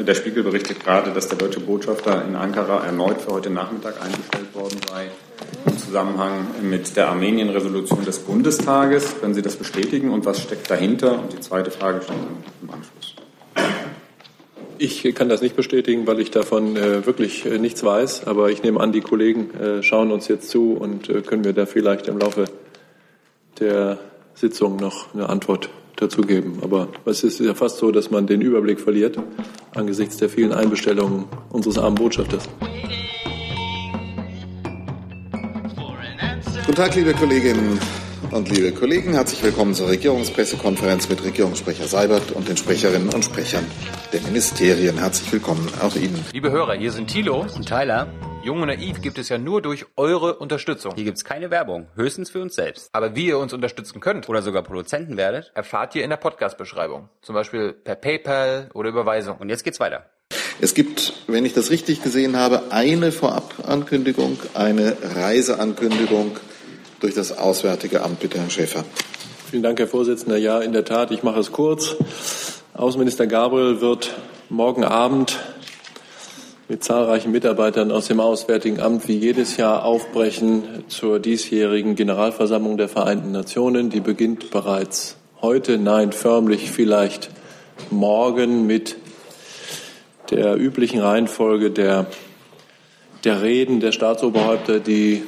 Der Spiegel berichtet gerade, dass der deutsche Botschafter in Ankara erneut für heute Nachmittag eingestellt worden sei im Zusammenhang mit der Armenien-Resolution des Bundestages. Können Sie das bestätigen und was steckt dahinter? Und die zweite Frage dann im Anschluss. Ich kann das nicht bestätigen, weil ich davon äh, wirklich äh, nichts weiß. Aber ich nehme an, die Kollegen äh, schauen uns jetzt zu und äh, können mir da vielleicht im Laufe der Sitzung noch eine Antwort dazu geben. Aber es ist ja fast so, dass man den Überblick verliert angesichts der vielen Einbestellungen unseres armen Botschafters. Guten Tag, liebe Kolleginnen und liebe Kollegen. Herzlich willkommen zur Regierungspressekonferenz mit Regierungssprecher Seibert und den Sprecherinnen und Sprechern der Ministerien. Herzlich willkommen auch Ihnen. Liebe Hörer, hier sind Thilo und Tyler. Jung und Naiv gibt es ja nur durch eure Unterstützung. Hier gibt es keine Werbung, höchstens für uns selbst. Aber wie ihr uns unterstützen könnt oder sogar Produzenten werdet, erfahrt ihr in der Podcast-Beschreibung. Zum Beispiel per PayPal oder Überweisung. Und jetzt geht's weiter. Es gibt, wenn ich das richtig gesehen habe, eine Vorabankündigung, eine Reiseankündigung durch das Auswärtige Amt. Bitte, Herr Schäfer. Vielen Dank, Herr Vorsitzender. Ja, in der Tat, ich mache es kurz. Außenminister Gabriel wird morgen Abend mit zahlreichen Mitarbeitern aus dem Auswärtigen Amt wie jedes Jahr aufbrechen zur diesjährigen Generalversammlung der Vereinten Nationen. Die beginnt bereits heute, nein, förmlich vielleicht morgen mit der üblichen Reihenfolge der, der Reden der Staatsoberhäupter, die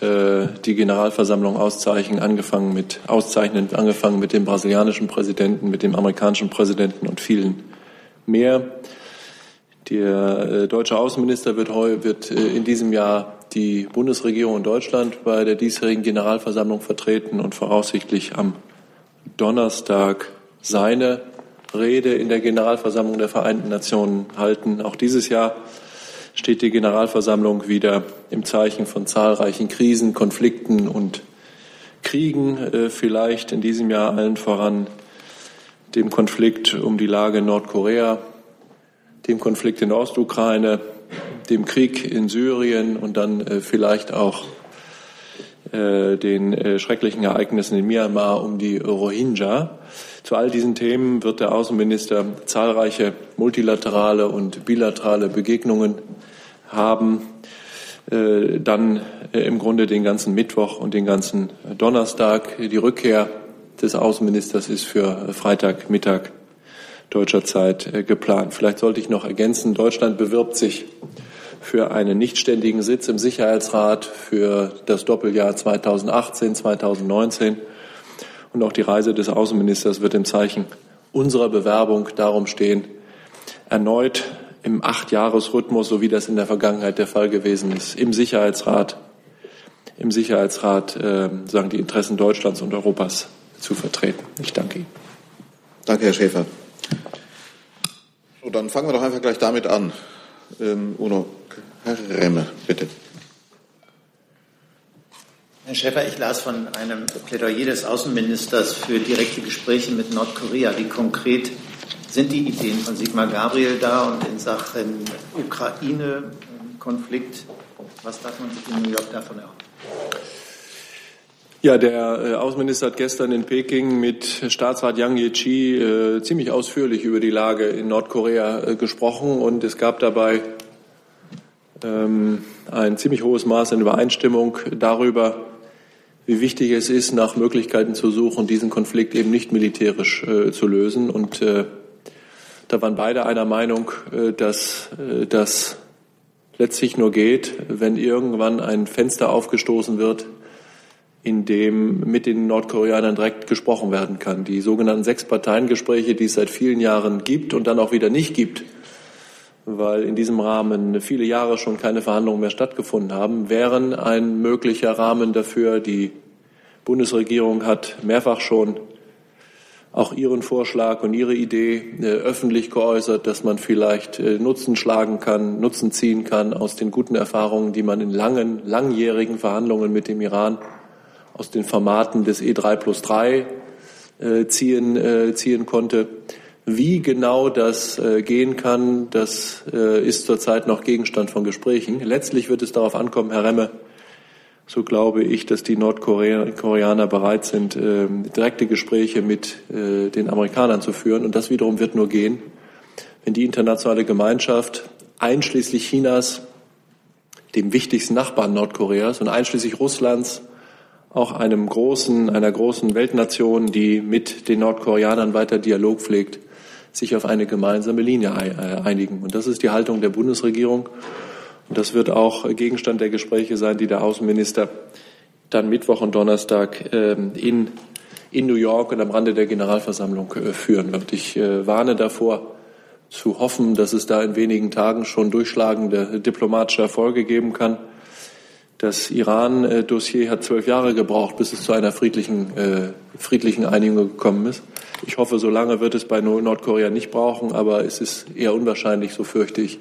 die Generalversammlung auszeichnen, angefangen mit, auszeichnen, angefangen mit dem brasilianischen Präsidenten, mit dem amerikanischen Präsidenten und vielen mehr. Der äh, deutsche Außenminister wird, wird äh, in diesem Jahr die Bundesregierung in Deutschland bei der diesjährigen Generalversammlung vertreten und voraussichtlich am Donnerstag seine Rede in der Generalversammlung der Vereinten Nationen halten. Auch dieses Jahr steht die Generalversammlung wieder im Zeichen von zahlreichen Krisen, Konflikten und Kriegen, äh, vielleicht in diesem Jahr allen voran dem Konflikt um die Lage in Nordkorea, dem Konflikt in der Ostukraine, dem Krieg in Syrien und dann äh, vielleicht auch äh, den schrecklichen Ereignissen in Myanmar um die Rohingya. Zu all diesen Themen wird der Außenminister zahlreiche multilaterale und bilaterale Begegnungen haben äh, dann äh, im Grunde den ganzen Mittwoch und den ganzen Donnerstag. Die Rückkehr des Außenministers ist für Freitagmittag deutscher Zeit äh, geplant. Vielleicht sollte ich noch ergänzen, Deutschland bewirbt sich für einen nichtständigen Sitz im Sicherheitsrat für das Doppeljahr 2018, 2019. Und auch die Reise des Außenministers wird im Zeichen unserer Bewerbung darum stehen, erneut im Achtjahresrhythmus, so wie das in der Vergangenheit der Fall gewesen ist, im Sicherheitsrat, im Sicherheitsrat äh, sagen die Interessen Deutschlands und Europas zu vertreten. Ich danke Ihnen. Danke, Herr Schäfer. So, dann fangen wir doch einfach gleich damit an. Ähm, Uno, Herr Remme, bitte. Herr Schäfer, ich las von einem Plädoyer des Außenministers für direkte Gespräche mit Nordkorea. Wie konkret sind die Ideen von Sigmar Gabriel da und in Sachen Ukraine-Konflikt? Was darf man sich in New York davon erhoffen? Ja, der äh, Außenminister hat gestern in Peking mit Staatsrat Yang Jiechi äh, ziemlich ausführlich über die Lage in Nordkorea äh, gesprochen und es gab dabei ähm, ein ziemlich hohes Maß an Übereinstimmung darüber, wie wichtig es ist, nach Möglichkeiten zu suchen, diesen Konflikt eben nicht militärisch äh, zu lösen. Und äh, da waren beide einer Meinung, äh, dass äh, das letztlich nur geht, wenn irgendwann ein Fenster aufgestoßen wird, in dem mit den Nordkoreanern direkt gesprochen werden kann. Die sogenannten Sechs-Parteien-Gespräche, die es seit vielen Jahren gibt und dann auch wieder nicht gibt, weil in diesem Rahmen viele Jahre schon keine Verhandlungen mehr stattgefunden haben, wären ein möglicher Rahmen dafür. Die Bundesregierung hat mehrfach schon auch Ihren Vorschlag und Ihre Idee äh, öffentlich geäußert, dass man vielleicht äh, Nutzen schlagen kann, Nutzen ziehen kann aus den guten Erfahrungen, die man in langen, langjährigen Verhandlungen mit dem Iran aus den Formaten des E3 plus 3 äh, ziehen, äh, ziehen konnte. Wie genau das äh, gehen kann, das äh, ist zurzeit noch Gegenstand von Gesprächen. Letztlich wird es darauf ankommen, Herr Remme, so glaube ich, dass die Nordkoreaner bereit sind, ähm, direkte Gespräche mit äh, den Amerikanern zu führen. Und das wiederum wird nur gehen, wenn die internationale Gemeinschaft einschließlich Chinas, dem wichtigsten Nachbarn Nordkoreas und einschließlich Russlands, auch einem großen, einer großen Weltnation, die mit den Nordkoreanern weiter Dialog pflegt, sich auf eine gemeinsame Linie äh, einigen. Und das ist die Haltung der Bundesregierung. Und das wird auch Gegenstand der Gespräche sein, die der Außenminister dann Mittwoch und Donnerstag ähm, in, in New York und am Rande der Generalversammlung äh, führen wird. Ich äh, warne davor, zu hoffen, dass es da in wenigen Tagen schon durchschlagende diplomatische Erfolge geben kann. Das Iran-Dossier hat zwölf Jahre gebraucht, bis es zu einer friedlichen, äh, friedlichen Einigung gekommen ist. Ich hoffe, so lange wird es bei Nordkorea nicht brauchen, aber es ist eher unwahrscheinlich, so fürchte ich,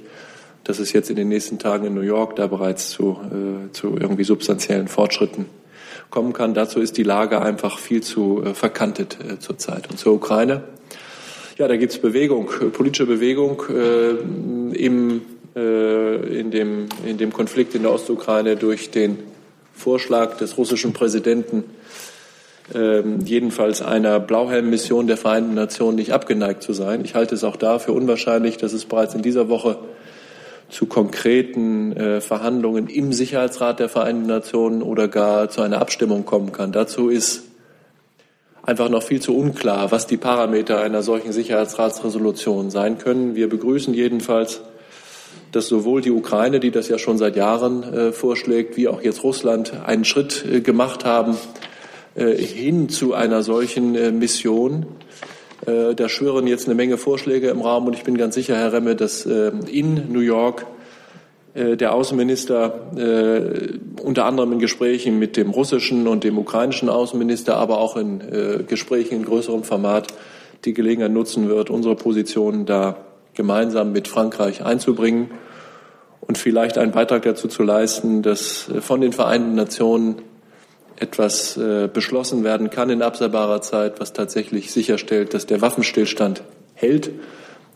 dass es jetzt in den nächsten Tagen in New York da bereits zu, äh, zu irgendwie substanziellen Fortschritten kommen kann. Dazu ist die Lage einfach viel zu äh, verkantet äh, zurzeit. Und zur Ukraine. Ja, da gibt es Bewegung, politische Bewegung äh, im äh, in, dem, in dem Konflikt in der Ostukraine durch den Vorschlag des russischen Präsidenten, ähm, jedenfalls einer Blauhelm-Mission der Vereinten Nationen nicht abgeneigt zu sein. Ich halte es auch da für unwahrscheinlich, dass es bereits in dieser Woche zu konkreten äh, Verhandlungen im Sicherheitsrat der Vereinten Nationen oder gar zu einer Abstimmung kommen kann. Dazu ist einfach noch viel zu unklar, was die Parameter einer solchen Sicherheitsratsresolution sein können. Wir begrüßen jedenfalls dass sowohl die Ukraine, die das ja schon seit Jahren äh, vorschlägt, wie auch jetzt Russland einen Schritt äh, gemacht haben äh, hin zu einer solchen äh, Mission. Äh, da schwören jetzt eine Menge Vorschläge im Raum und ich bin ganz sicher, Herr Remme, dass äh, in New York der Außenminister unter anderem in Gesprächen mit dem russischen und dem ukrainischen Außenminister, aber auch in Gesprächen in größerem Format die Gelegenheit nutzen wird, unsere Positionen da gemeinsam mit Frankreich einzubringen und vielleicht einen Beitrag dazu zu leisten, dass äh, von den Vereinten Nationen etwas äh, beschlossen werden kann in absehbarer Zeit, was tatsächlich sicherstellt, dass der Waffenstillstand hält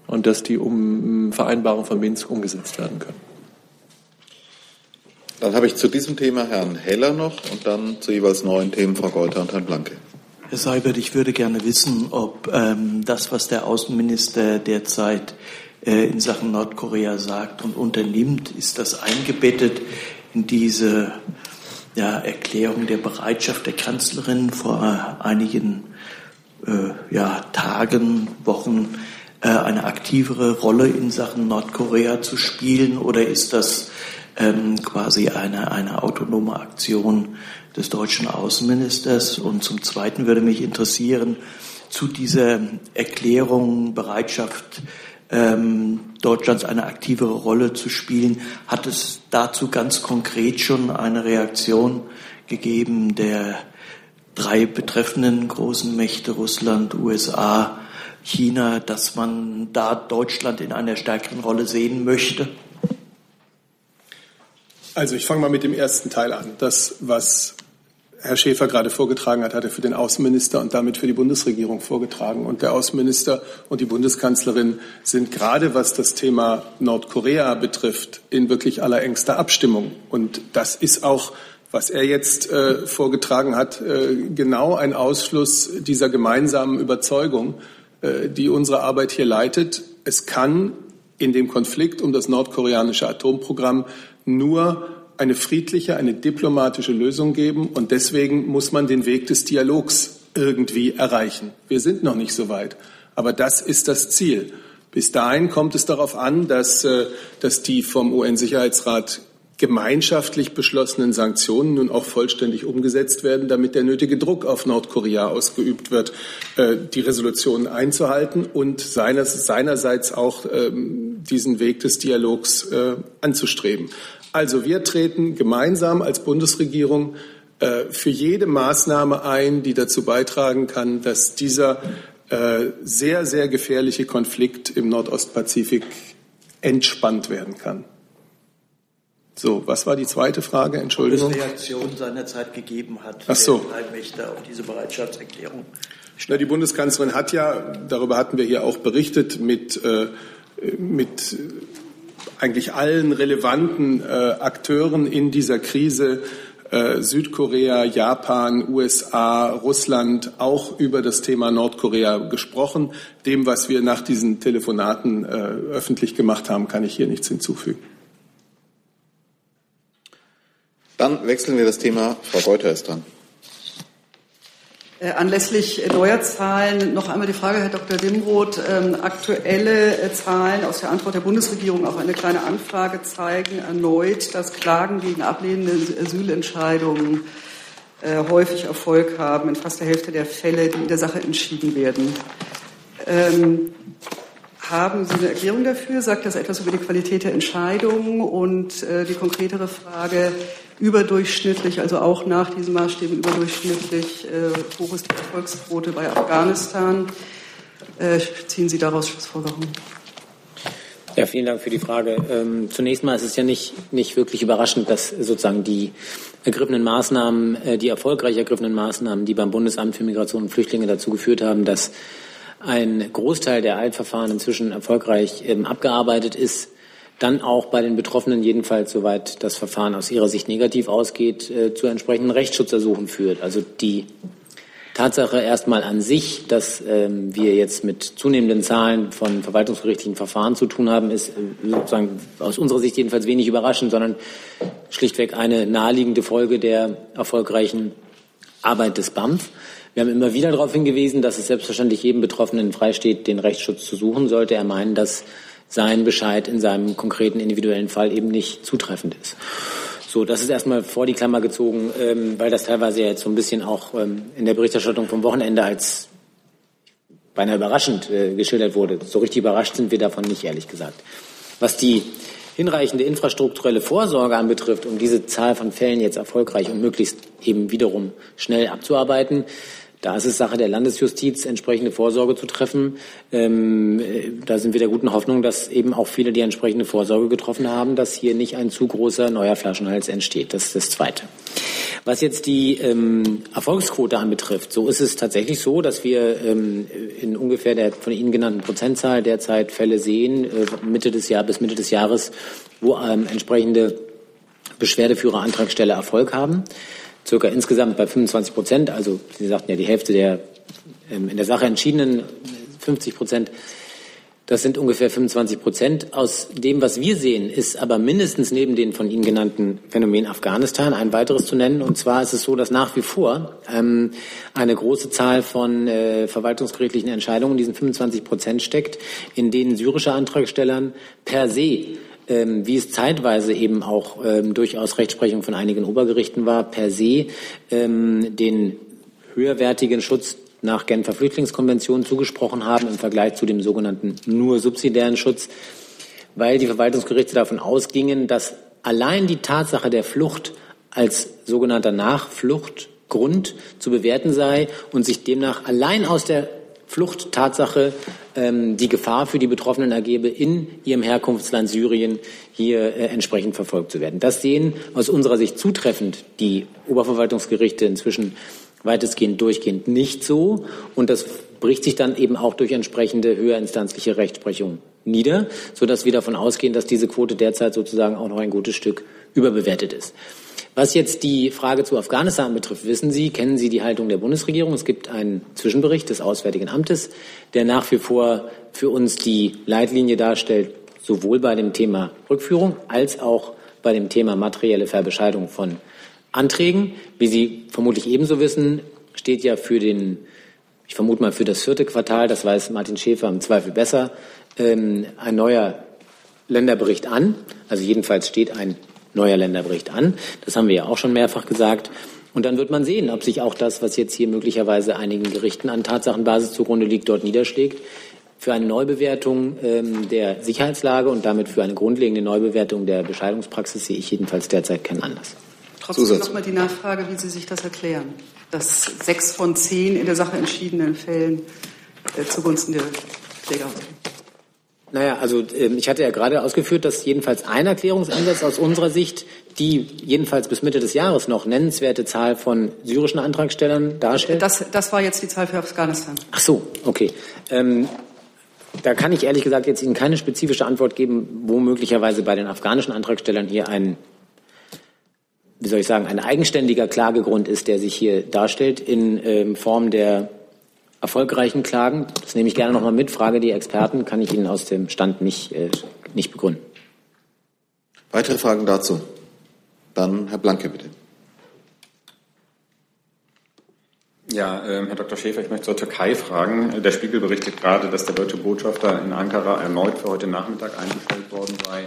und dass die Vereinbarungen von Minsk umgesetzt werden können. Dann habe ich zu diesem Thema Herrn Heller noch und dann zu jeweils neuen Themen Frau Golter und Herrn Blanke. Herr Seibert, ich würde gerne wissen, ob ähm, das, was der Außenminister derzeit äh, in Sachen Nordkorea sagt und unternimmt, ist das eingebettet in diese ja, Erklärung der Bereitschaft der Kanzlerin vor einigen äh, ja, Tagen, Wochen äh, eine aktivere Rolle in Sachen Nordkorea zu spielen oder ist das ähm, quasi eine, eine autonome Aktion des deutschen Außenministers. Und zum Zweiten würde mich interessieren, zu dieser Erklärung Bereitschaft ähm, Deutschlands eine aktivere Rolle zu spielen, hat es dazu ganz konkret schon eine Reaktion gegeben der drei betreffenden großen Mächte Russland, USA, China, dass man da Deutschland in einer stärkeren Rolle sehen möchte? Also ich fange mal mit dem ersten Teil an. Das, was Herr Schäfer gerade vorgetragen hat, hat er für den Außenminister und damit für die Bundesregierung vorgetragen. Und der Außenminister und die Bundeskanzlerin sind gerade, was das Thema Nordkorea betrifft, in wirklich allerengster Abstimmung. Und das ist auch, was er jetzt äh, vorgetragen hat, äh, genau ein Ausschluss dieser gemeinsamen Überzeugung, äh, die unsere Arbeit hier leitet. Es kann in dem Konflikt um das nordkoreanische Atomprogramm nur eine friedliche, eine diplomatische Lösung geben. Und deswegen muss man den Weg des Dialogs irgendwie erreichen. Wir sind noch nicht so weit. Aber das ist das Ziel. Bis dahin kommt es darauf an, dass, äh, dass die vom UN-Sicherheitsrat gemeinschaftlich beschlossenen Sanktionen nun auch vollständig umgesetzt werden, damit der nötige Druck auf Nordkorea ausgeübt wird, äh, die Resolutionen einzuhalten und seinerseits auch ähm, diesen Weg des Dialogs äh, anzustreben. Also wir treten gemeinsam als Bundesregierung äh, für jede Maßnahme ein, die dazu beitragen kann, dass dieser sehr, sehr gefährliche Konflikt im Nordostpazifik entspannt werden kann. So, was war die zweite Frage? Entschuldigung. Ob Reaktion seinerzeit gegeben hat, Ach so. der auf diese Bereitschaftserklärung. Na, die Bundeskanzlerin hat ja, darüber hatten wir hier auch berichtet, mit, äh, mit eigentlich allen relevanten äh, Akteuren in dieser Krise äh, Südkorea, Japan, USA, Russland auch über das Thema Nordkorea gesprochen. Dem, was wir nach diesen Telefonaten äh, öffentlich gemacht haben, kann ich hier nichts hinzufügen. Dann wechseln wir das Thema. Frau Reuter ist dran. Äh, anlässlich neuer Zahlen noch einmal die Frage, Herr Dr. Dimroth. Ähm, aktuelle äh, Zahlen aus der Antwort der Bundesregierung auf eine kleine Anfrage zeigen erneut, dass Klagen gegen ablehnende Asylentscheidungen äh, häufig Erfolg haben in fast der Hälfte der Fälle, die in der Sache entschieden werden. Ähm, haben Sie eine Erklärung dafür? Sagt das etwas über die Qualität der Entscheidungen? Und die konkretere Frage, überdurchschnittlich, also auch nach diesen Maßstäben überdurchschnittlich äh, hoch ist die Erfolgsquote bei Afghanistan. Äh, ziehen Sie daraus Schlussfolgerungen? Ja, vielen Dank für die Frage. Ähm, zunächst mal ist es ja nicht, nicht wirklich überraschend, dass sozusagen die ergriffenen Maßnahmen, äh, die erfolgreich ergriffenen Maßnahmen, die beim Bundesamt für Migration und Flüchtlinge dazu geführt haben, dass ein Großteil der Eilverfahren inzwischen erfolgreich ähm, abgearbeitet ist, dann auch bei den Betroffenen jedenfalls, soweit das Verfahren aus ihrer Sicht negativ ausgeht, äh, zu entsprechenden Rechtsschutzersuchen führt. Also die Tatsache erstmal an sich, dass ähm, wir jetzt mit zunehmenden Zahlen von verwaltungsgerichtlichen Verfahren zu tun haben, ist äh, sozusagen aus unserer Sicht jedenfalls wenig überraschend, sondern schlichtweg eine naheliegende Folge der erfolgreichen Arbeit des BAMF. Wir haben immer wieder darauf hingewiesen, dass es selbstverständlich jedem Betroffenen freisteht, den Rechtsschutz zu suchen, sollte er meinen, dass sein Bescheid in seinem konkreten individuellen Fall eben nicht zutreffend ist. So, das ist erstmal vor die Klammer gezogen, ähm, weil das teilweise jetzt so ein bisschen auch ähm, in der Berichterstattung vom Wochenende als beinahe überraschend äh, geschildert wurde. So richtig überrascht sind wir davon nicht, ehrlich gesagt. Was die hinreichende infrastrukturelle Vorsorge anbetrifft, um diese Zahl von Fällen jetzt erfolgreich und möglichst eben wiederum schnell abzuarbeiten, da ist es Sache der Landesjustiz, entsprechende Vorsorge zu treffen. Ähm, äh, da sind wir der guten Hoffnung, dass eben auch viele die entsprechende Vorsorge getroffen haben, dass hier nicht ein zu großer neuer Flaschenhals entsteht. Das ist das Zweite. Was jetzt die ähm, Erfolgsquote anbetrifft, so ist es tatsächlich so, dass wir ähm, in ungefähr der von Ihnen genannten Prozentzahl derzeit Fälle sehen, äh, Mitte des Jahres bis Mitte des Jahres, wo ähm, entsprechende Beschwerdeführer, Antragsteller Erfolg haben circa insgesamt bei 25 Prozent, also Sie sagten ja die Hälfte der ähm, in der Sache entschiedenen 50 Prozent, das sind ungefähr 25 Prozent. Aus dem, was wir sehen, ist aber mindestens neben den von Ihnen genannten Phänomen Afghanistan ein weiteres zu nennen. Und zwar ist es so, dass nach wie vor ähm, eine große Zahl von äh, verwaltungsgerichtlichen Entscheidungen in diesen 25 Prozent steckt, in denen syrische Antragstellern per se ähm, wie es zeitweise eben auch ähm, durchaus Rechtsprechung von einigen Obergerichten war, per se ähm, den höherwertigen Schutz nach Genfer Flüchtlingskonvention zugesprochen haben im Vergleich zu dem sogenannten nur subsidiären Schutz, weil die Verwaltungsgerichte davon ausgingen, dass allein die Tatsache der Flucht als sogenannter Nachfluchtgrund zu bewerten sei und sich demnach allein aus der Fluchttatsache ähm, die Gefahr für die Betroffenen ergebe, in ihrem Herkunftsland Syrien hier äh, entsprechend verfolgt zu werden. Das sehen aus unserer Sicht zutreffend die Oberverwaltungsgerichte inzwischen weitestgehend durchgehend nicht so. Und das bricht sich dann eben auch durch entsprechende höherinstanzliche Rechtsprechung nieder, sodass wir davon ausgehen, dass diese Quote derzeit sozusagen auch noch ein gutes Stück überbewertet ist. Was jetzt die Frage zu Afghanistan betrifft, wissen Sie, kennen Sie die Haltung der Bundesregierung? Es gibt einen Zwischenbericht des Auswärtigen Amtes, der nach wie vor für uns die Leitlinie darstellt, sowohl bei dem Thema Rückführung als auch bei dem Thema materielle Verbescheidung von Anträgen. Wie Sie vermutlich ebenso wissen, steht ja für den, ich vermute mal für das vierte Quartal, das weiß Martin Schäfer im Zweifel besser, ähm, ein neuer Länderbericht an. Also jedenfalls steht ein neuer Länderbericht an. Das haben wir ja auch schon mehrfach gesagt. Und dann wird man sehen, ob sich auch das, was jetzt hier möglicherweise einigen Gerichten an Tatsachenbasis zugrunde liegt, dort niederschlägt. Für eine Neubewertung ähm, der Sicherheitslage und damit für eine grundlegende Neubewertung der Bescheidungspraxis sehe ich jedenfalls derzeit keinen Anlass. Trotzdem nochmal die Nachfrage, wie Sie sich das erklären, dass sechs von zehn in der Sache entschiedenen Fällen äh, zugunsten der Kläger. Naja, also ähm, ich hatte ja gerade ausgeführt, dass jedenfalls ein Erklärungsansatz aus unserer Sicht die jedenfalls bis Mitte des Jahres noch nennenswerte Zahl von syrischen Antragstellern darstellt. Das, das war jetzt die Zahl für Afghanistan. Ach so, okay. Ähm, da kann ich ehrlich gesagt jetzt Ihnen keine spezifische Antwort geben, wo möglicherweise bei den afghanischen Antragstellern hier ein wie soll ich sagen, ein eigenständiger Klagegrund ist, der sich hier darstellt in ähm, Form der erfolgreichen Klagen. Das nehme ich gerne nochmal mit. Frage die Experten, kann ich Ihnen aus dem Stand nicht, äh, nicht begründen. Weitere Fragen dazu? Dann Herr Blanke, bitte. Ja, äh, Herr Dr. Schäfer, ich möchte zur Türkei fragen. Der Spiegel berichtet gerade, dass der deutsche Botschafter in Ankara erneut für heute Nachmittag eingestellt worden sei,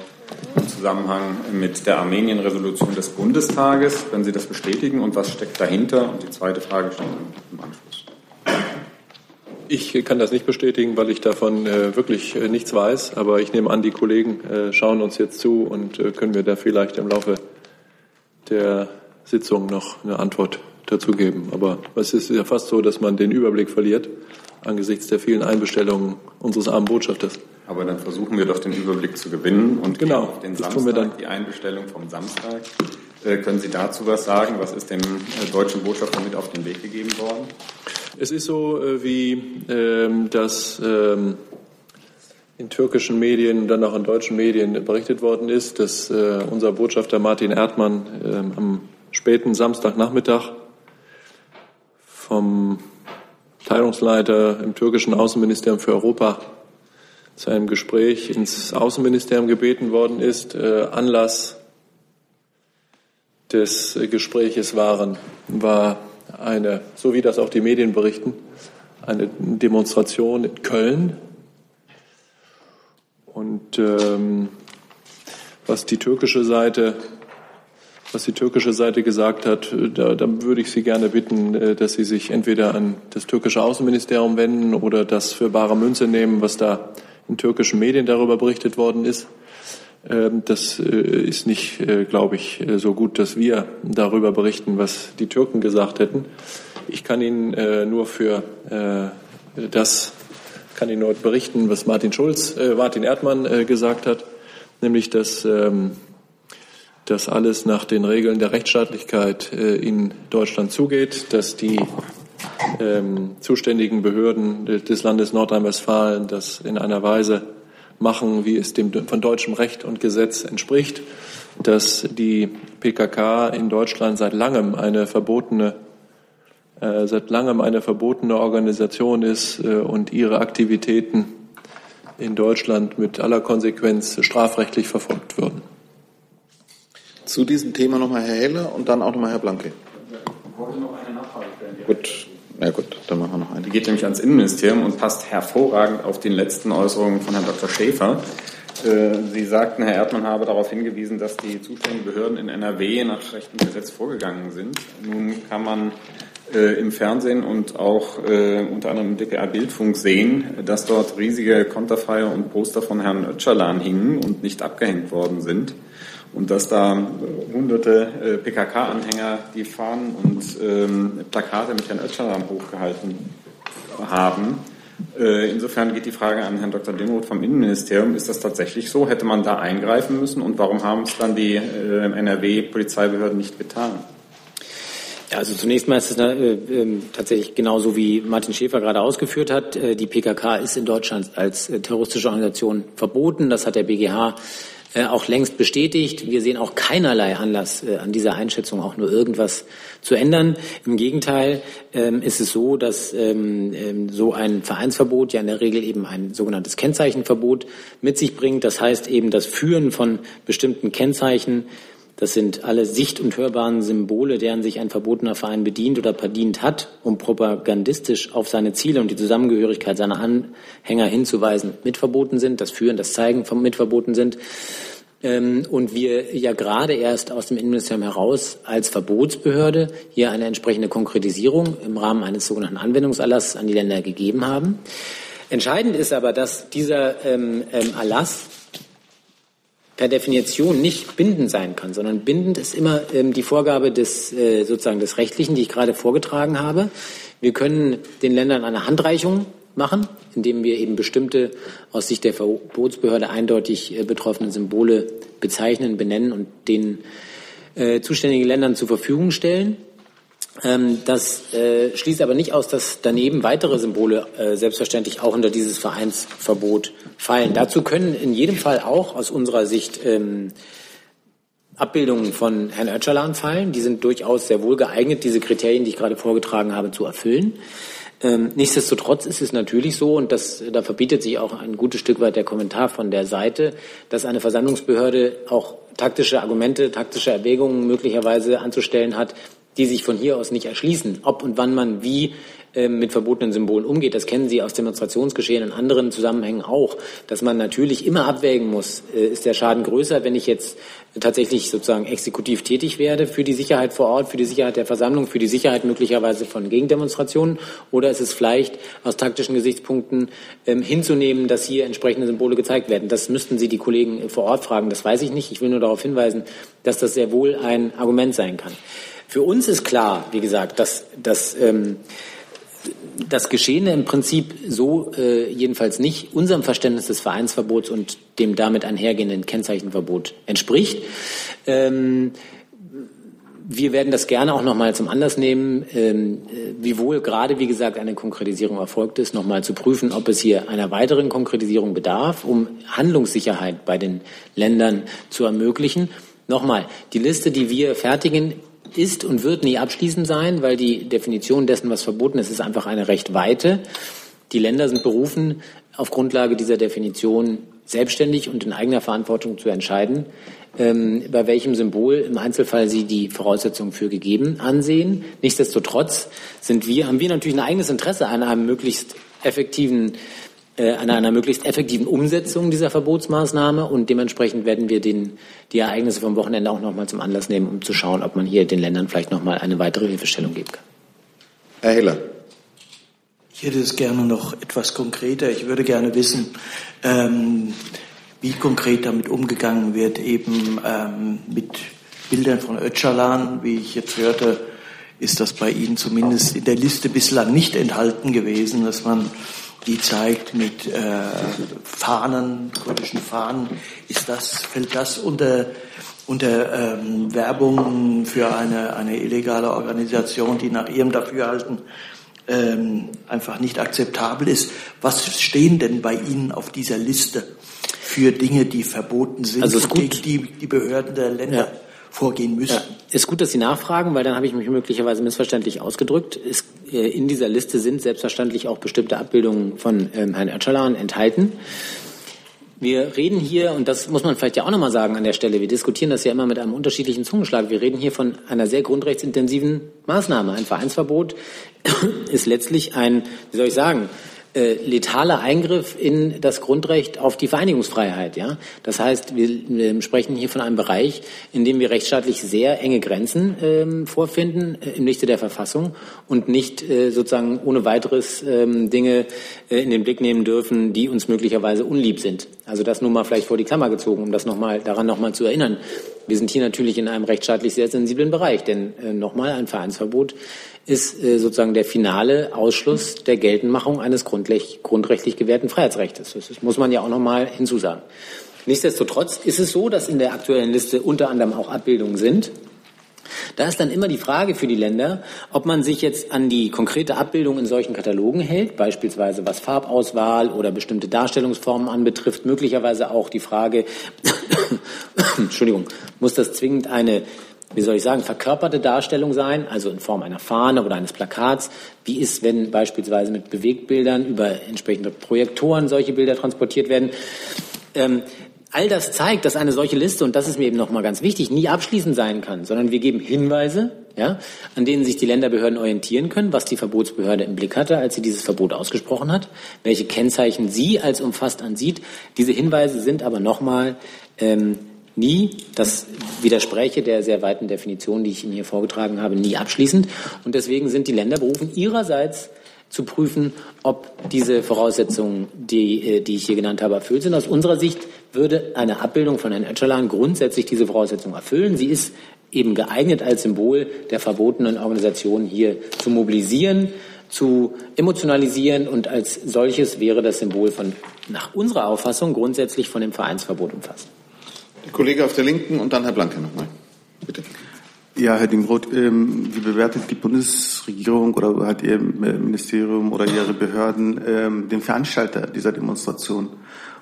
im Zusammenhang mit der Armenien-Resolution des Bundestages. Können Sie das bestätigen und was steckt dahinter? Und die zweite Frage steht im Anschluss. Ich kann das nicht bestätigen, weil ich davon äh, wirklich äh, nichts weiß. Aber ich nehme an, die Kollegen äh, schauen uns jetzt zu und äh, können mir da vielleicht im Laufe der Sitzung noch eine Antwort dazu geben. Aber es ist ja fast so, dass man den Überblick verliert angesichts der vielen Einbestellungen unseres armen Botschafters. Aber dann versuchen wir doch den Überblick zu gewinnen und genau, auf den Samstag, die Einbestellung vom Samstag. Äh, können Sie dazu was sagen? Was ist dem äh, deutschen Botschafter mit auf den Weg gegeben worden? Es ist so, äh, wie ähm, das ähm, in türkischen Medien und dann auch in deutschen Medien berichtet worden ist, dass äh, unser Botschafter Martin Erdmann äh, am späten Samstagnachmittag vom Teilungsleiter im türkischen Außenministerium für Europa zu einem Gespräch ins Außenministerium gebeten worden ist. Äh, Anlass des Gespräches waren, war eine, so wie das auch die Medien berichten, eine Demonstration in Köln. Und ähm, was die türkische Seite was die türkische Seite gesagt hat, da, da würde ich Sie gerne bitten, äh, dass Sie sich entweder an das türkische Außenministerium wenden oder das für bare Münze nehmen, was da in türkischen Medien darüber berichtet worden ist. Ähm, das äh, ist nicht, äh, glaube ich, so gut, dass wir darüber berichten, was die Türken gesagt hätten. Ich kann Ihnen nur für das, kann Ihnen nur berichten, was Martin Schulz, Martin Erdmann gesagt hat, nämlich, dass ähm, dass alles nach den Regeln der Rechtsstaatlichkeit äh, in Deutschland zugeht, dass die ähm, zuständigen Behörden des Landes Nordrhein-Westfalen das in einer Weise machen, wie es dem von deutschem Recht und Gesetz entspricht, dass die PKK in Deutschland seit langem eine verbotene äh, seit langem eine verbotene Organisation ist äh, und ihre Aktivitäten in Deutschland mit aller Konsequenz strafrechtlich verfolgt würden. Zu diesem Thema nochmal Herr Heller und dann auch nochmal Herr Blanke. Ich wollte noch eine Nachfrage stellen. Gut, ja gut, dann machen wir noch eine. Die geht nämlich ans Innenministerium und passt hervorragend auf den letzten Äußerungen von Herrn Dr. Schäfer. Äh, Sie sagten, Herr Erdmann habe darauf hingewiesen, dass die zuständigen Behörden in NRW nach rechtem Gesetz vorgegangen sind. Nun kann man äh, im Fernsehen und auch äh, unter anderem im DPA-Bildfunk sehen, dass dort riesige Konterfeier und Poster von Herrn Öcalan hingen und nicht abgehängt worden sind und dass da hunderte äh, PKK-Anhänger die Fahnen und ähm, Plakate mit Herrn Öcalan hochgehalten haben. Äh, insofern geht die Frage an Herrn Dr. Demroth vom Innenministerium. Ist das tatsächlich so? Hätte man da eingreifen müssen? Und warum haben es dann die äh, NRW-Polizeibehörden nicht getan? Ja, also zunächst mal ist es äh, äh, tatsächlich genauso, wie Martin Schäfer gerade ausgeführt hat. Äh, die PKK ist in Deutschland als äh, terroristische Organisation verboten. Das hat der BGH äh, auch längst bestätigt. Wir sehen auch keinerlei Anlass äh, an dieser Einschätzung auch nur irgendwas zu ändern. Im Gegenteil ähm, ist es so, dass ähm, ähm, so ein Vereinsverbot ja in der Regel eben ein sogenanntes Kennzeichenverbot mit sich bringt. Das heißt eben das Führen von bestimmten Kennzeichen das sind alle sicht- und hörbaren Symbole, deren sich ein verbotener Verein bedient oder bedient hat, um propagandistisch auf seine Ziele und die Zusammengehörigkeit seiner Anhänger hinzuweisen, mit verboten sind. Das Führen, das Zeigen von mit verboten sind. Ähm, und wir ja gerade erst aus dem Innenministerium heraus als Verbotsbehörde hier eine entsprechende Konkretisierung im Rahmen eines sogenannten Anwendungserlasses an die Länder gegeben haben. Entscheidend ist aber, dass dieser ähm, ähm, Erlass per Definition nicht bindend sein kann, sondern bindend ist immer ähm, die Vorgabe des äh, sozusagen des Rechtlichen, die ich gerade vorgetragen habe. Wir können den Ländern eine Handreichung machen, indem wir eben bestimmte aus Sicht der Verbotsbehörde eindeutig äh, betroffene Symbole bezeichnen, benennen und den äh, zuständigen Ländern zur Verfügung stellen. Ähm, das äh, schließt aber nicht aus, dass daneben weitere Symbole äh, selbstverständlich auch unter dieses Vereinsverbot fallen. Dazu können in jedem Fall auch aus unserer Sicht ähm, Abbildungen von Herrn Öcalan fallen. Die sind durchaus sehr wohl geeignet, diese Kriterien, die ich gerade vorgetragen habe, zu erfüllen. Ähm, nichtsdestotrotz ist es natürlich so, und das, da verbietet sich auch ein gutes Stück weit der Kommentar von der Seite, dass eine Versammlungsbehörde auch taktische Argumente, taktische Erwägungen möglicherweise anzustellen hat, die sich von hier aus nicht erschließen, ob und wann man wie ähm, mit verbotenen Symbolen umgeht. Das kennen Sie aus Demonstrationsgeschehen in anderen Zusammenhängen auch, dass man natürlich immer abwägen muss, äh, ist der Schaden größer, wenn ich jetzt tatsächlich sozusagen exekutiv tätig werde für die Sicherheit vor Ort, für die Sicherheit der Versammlung, für die Sicherheit möglicherweise von Gegendemonstrationen, oder ist es vielleicht aus taktischen Gesichtspunkten ähm, hinzunehmen, dass hier entsprechende Symbole gezeigt werden. Das müssten Sie die Kollegen vor Ort fragen. Das weiß ich nicht. Ich will nur darauf hinweisen, dass das sehr wohl ein Argument sein kann. Für uns ist klar, wie gesagt, dass, dass ähm, das Geschehene im Prinzip so äh, jedenfalls nicht unserem Verständnis des Vereinsverbots und dem damit einhergehenden Kennzeichenverbot entspricht. Ähm, wir werden das gerne auch noch mal zum Anlass nehmen, ähm, wiewohl gerade, wie gesagt, eine Konkretisierung erfolgt ist, noch mal zu prüfen, ob es hier einer weiteren Konkretisierung bedarf, um Handlungssicherheit bei den Ländern zu ermöglichen. Nochmal, die Liste, die wir fertigen, ist und wird nie abschließend sein, weil die Definition dessen, was verboten ist, ist einfach eine recht weite. Die Länder sind berufen, auf Grundlage dieser Definition selbstständig und in eigener Verantwortung zu entscheiden, ähm, bei welchem Symbol im Einzelfall sie die Voraussetzungen für gegeben ansehen. Nichtsdestotrotz sind wir, haben wir natürlich ein eigenes Interesse an einem möglichst effektiven äh, einer, einer möglichst effektiven Umsetzung dieser Verbotsmaßnahme und dementsprechend werden wir den, die Ereignisse vom Wochenende auch noch mal zum Anlass nehmen, um zu schauen, ob man hier den Ländern vielleicht noch mal eine weitere Hilfestellung geben kann. Herr Hiller. Ich hätte es gerne noch etwas konkreter. Ich würde gerne wissen, ähm, wie konkret damit umgegangen wird, eben ähm, mit Bildern von Öcalan. Wie ich jetzt hörte, ist das bei Ihnen zumindest in der Liste bislang nicht enthalten gewesen, dass man die zeigt mit äh, Fahnen, kurdischen Fahnen. Ist das, fällt das unter, unter ähm, Werbung für eine, eine illegale Organisation, die nach ihrem Dafürhalten ähm, einfach nicht akzeptabel ist? Was stehen denn bei Ihnen auf dieser Liste für Dinge, die verboten sind, also gegen die die Behörden der Länder ja vorgehen müssen. Ja, ist gut, dass Sie nachfragen, weil dann habe ich mich möglicherweise missverständlich ausgedrückt. Es, äh, in dieser Liste sind selbstverständlich auch bestimmte Abbildungen von ähm, Herrn Öcalan enthalten. Wir reden hier, und das muss man vielleicht ja auch nochmal sagen an der Stelle, wir diskutieren das ja immer mit einem unterschiedlichen Zungenschlag. Wir reden hier von einer sehr grundrechtsintensiven Maßnahme. Ein Vereinsverbot ist letztlich ein, wie soll ich sagen, äh, letaler Eingriff in das Grundrecht auf die Vereinigungsfreiheit. Ja? Das heißt, wir, wir sprechen hier von einem Bereich, in dem wir rechtsstaatlich sehr enge Grenzen ähm, vorfinden äh, im Lichte der Verfassung und nicht äh, sozusagen ohne weiteres ähm, Dinge äh, in den Blick nehmen dürfen, die uns möglicherweise unlieb sind. Also das nur mal vielleicht vor die Klammer gezogen, um das noch mal, daran nochmal zu erinnern. Wir sind hier natürlich in einem rechtsstaatlich sehr sensiblen Bereich, denn äh, nochmal ein Vereinsverbot ist äh, sozusagen der finale Ausschluss der Geltendmachung eines grundrechtlich, gewährten Freiheitsrechts. Das muss man ja auch noch mal hinzusagen. Nichtsdestotrotz ist es so, dass in der aktuellen Liste unter anderem auch Abbildungen sind. Da ist dann immer die Frage für die Länder, ob man sich jetzt an die konkrete Abbildung in solchen Katalogen hält, beispielsweise was Farbauswahl oder bestimmte Darstellungsformen anbetrifft, möglicherweise auch die Frage, Entschuldigung, muss das zwingend eine wie soll ich sagen, verkörperte Darstellung sein, also in Form einer Fahne oder eines Plakats. Wie ist, wenn beispielsweise mit Bewegtbildern über entsprechende Projektoren solche Bilder transportiert werden? Ähm, all das zeigt, dass eine solche Liste, und das ist mir eben nochmal ganz wichtig, nie abschließend sein kann, sondern wir geben Hinweise, ja, an denen sich die Länderbehörden orientieren können, was die Verbotsbehörde im Blick hatte, als sie dieses Verbot ausgesprochen hat, welche Kennzeichen sie als umfasst ansieht. Diese Hinweise sind aber nochmal ähm, nie, das widerspräche der sehr weiten Definition, die ich Ihnen hier vorgetragen habe, nie abschließend. Und deswegen sind die Länder berufen, ihrerseits zu prüfen, ob diese Voraussetzungen, die, äh, die ich hier genannt habe, erfüllt sind. Aus unserer Sicht würde eine Abbildung von Herrn Öcalan grundsätzlich diese Voraussetzungen erfüllen. Sie ist eben geeignet als Symbol der verbotenen Organisation hier zu mobilisieren, zu emotionalisieren und als solches wäre das Symbol von, nach unserer Auffassung grundsätzlich von dem Vereinsverbot umfasst. Der Kollege auf der Linken und dann Herr Blanke nochmal. Bitte. Ja, Herr Dingroth, ähm, wie bewertet die Bundesregierung oder hat Ihr Ministerium oder Ihre Behörden ähm, den Veranstalter dieser Demonstration?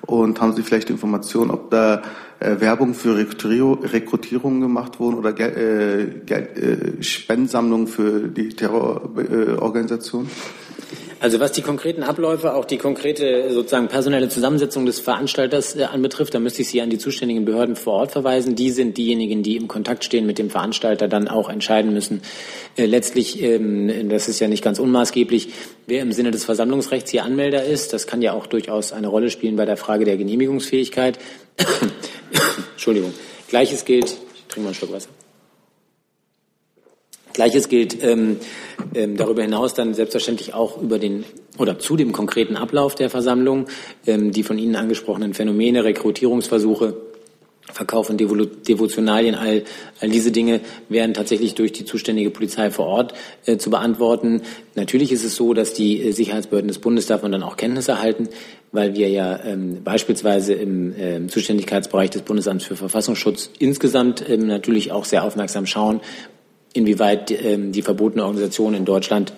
Und haben Sie vielleicht Informationen, ob da äh, Werbung für Rekrutierungen gemacht wurden oder Gel äh, Geld, äh, Spendensammlungen für die Terrororganisation? Also was die konkreten Abläufe, auch die konkrete sozusagen personelle Zusammensetzung des Veranstalters äh, anbetrifft, da müsste ich Sie an die zuständigen Behörden vor Ort verweisen. Die sind diejenigen, die im Kontakt stehen mit dem Veranstalter, dann auch entscheiden müssen. Äh, letztlich, ähm, das ist ja nicht ganz unmaßgeblich, wer im Sinne des Versammlungsrechts hier Anmelder ist. Das kann ja auch durchaus eine Rolle spielen bei der Frage der Genehmigungsfähigkeit. Entschuldigung. Gleiches gilt, ich trinke mal einen Schluck Wasser. Gleiches gilt ähm, ähm, darüber hinaus dann selbstverständlich auch über den oder zu dem konkreten Ablauf der Versammlung, ähm, die von Ihnen angesprochenen Phänomene, Rekrutierungsversuche, Verkauf von Devo Devotionalien, all, all diese Dinge werden tatsächlich durch die zuständige Polizei vor Ort äh, zu beantworten. Natürlich ist es so, dass die äh, Sicherheitsbehörden des Bundes davon dann auch Kenntnis erhalten, weil wir ja ähm, beispielsweise im äh, Zuständigkeitsbereich des Bundesamts für Verfassungsschutz insgesamt ähm, natürlich auch sehr aufmerksam schauen, inwieweit ähm, die verbotene Organisation in Deutschland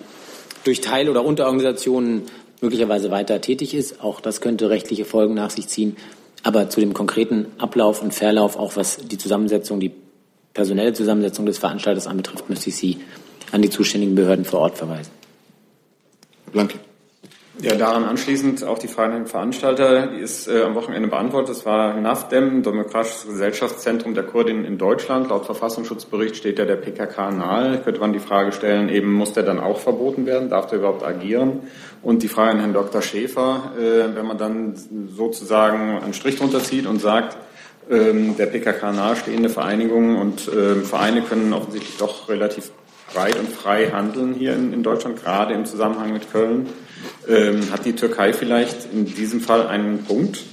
durch Teil- oder Unterorganisationen möglicherweise weiter tätig ist. Auch das könnte rechtliche Folgen nach sich ziehen. Aber zu dem konkreten Ablauf und Verlauf, auch was die Zusammensetzung, die personelle Zusammensetzung des Veranstalters anbetrifft, müsste ich Sie an die zuständigen Behörden vor Ort verweisen. Blanke. Ja, daran anschließend auch die Frage an den Veranstalter, die ist äh, am Wochenende beantwortet. Das war NAFDEM, Demokratisches Gesellschaftszentrum der Kurdinnen in Deutschland. Laut Verfassungsschutzbericht steht ja der PKK nahe. Könnte man die Frage stellen, eben muss der dann auch verboten werden? Darf der überhaupt agieren? Und die Frage an Herrn Dr. Schäfer, äh, wenn man dann sozusagen einen Strich drunter zieht und sagt, ähm, der PKK nahestehende Vereinigungen und äh, Vereine können offensichtlich doch relativ breit und frei handeln hier in, in Deutschland, gerade im Zusammenhang mit Köln. Ähm, hat die Türkei vielleicht in diesem Fall einen Punkt?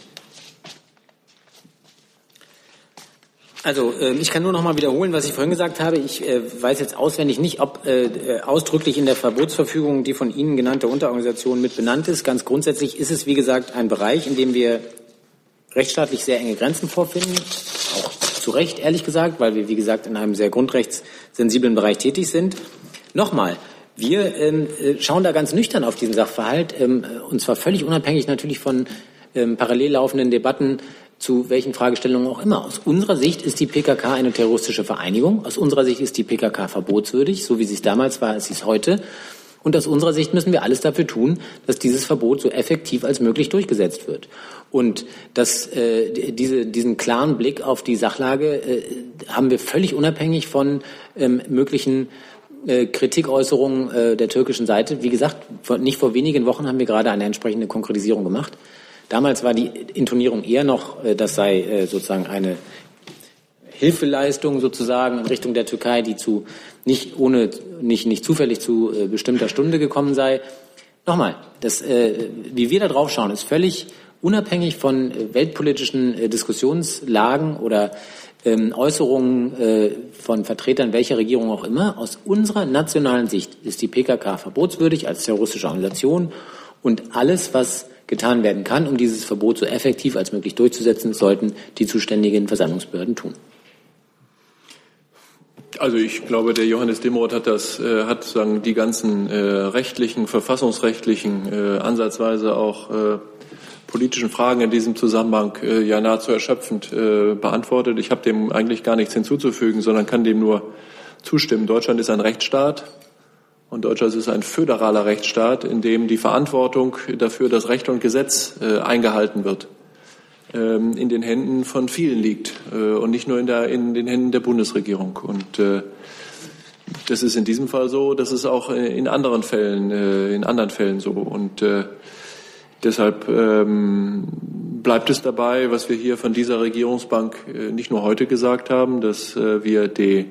Also äh, ich kann nur noch mal wiederholen, was ich vorhin gesagt habe. Ich äh, weiß jetzt auswendig nicht, ob äh, ausdrücklich in der Verbotsverfügung die von Ihnen genannte Unterorganisation mit benannt ist. Ganz grundsätzlich ist es, wie gesagt, ein Bereich, in dem wir rechtsstaatlich sehr enge Grenzen vorfinden. Auch zu Recht, ehrlich gesagt, weil wir, wie gesagt, in einem sehr grundrechtssensiblen Bereich tätig sind. Nochmal, wir ähm, äh, schauen da ganz nüchtern auf diesen Sachverhalt, ähm, und zwar völlig unabhängig natürlich von ähm, parallel laufenden Debatten zu welchen Fragestellungen auch immer. Aus unserer Sicht ist die PKK eine terroristische Vereinigung. Aus unserer Sicht ist die PKK verbotswürdig, so wie sie es damals war, ist sie es heute. Und aus unserer Sicht müssen wir alles dafür tun, dass dieses Verbot so effektiv als möglich durchgesetzt wird. Und dass äh, diese, diesen klaren Blick auf die Sachlage äh, haben wir völlig unabhängig von ähm, möglichen äh, Kritikäußerungen äh, der türkischen Seite. Wie gesagt, nicht vor wenigen Wochen haben wir gerade eine entsprechende Konkretisierung gemacht. Damals war die Intonierung eher noch, äh, das sei äh, sozusagen eine Hilfeleistung sozusagen in Richtung der Türkei, die zu nicht ohne nicht nicht zufällig zu äh, bestimmter Stunde gekommen sei. Nochmal, das, äh, wie wir da drauf schauen, ist völlig unabhängig von äh, weltpolitischen äh, Diskussionslagen oder ähm, Äußerungen äh, von Vertretern welcher Regierung auch immer. Aus unserer nationalen Sicht ist die PKK verbotswürdig als terroristische Organisation und alles, was getan werden kann, um dieses Verbot so effektiv als möglich durchzusetzen, sollten die zuständigen Versammlungsbehörden tun. Also ich glaube, der Johannes Dimroth hat das, äh, hat sagen die ganzen äh, rechtlichen, verfassungsrechtlichen, äh, ansatzweise auch äh, politischen Fragen in diesem Zusammenhang äh, ja nahezu erschöpfend äh, beantwortet. Ich habe dem eigentlich gar nichts hinzuzufügen, sondern kann dem nur zustimmen. Deutschland ist ein Rechtsstaat und Deutschland ist ein föderaler Rechtsstaat, in dem die Verantwortung dafür, dass Recht und Gesetz äh, eingehalten wird, ähm, in den Händen von vielen liegt äh, und nicht nur in, der, in den Händen der Bundesregierung. Und äh, das ist in diesem Fall so, das ist auch äh, in anderen Fällen, äh, in anderen Fällen so. Und äh, Deshalb ähm, bleibt es dabei, was wir hier von dieser Regierungsbank äh, nicht nur heute gesagt haben, dass äh, wir die,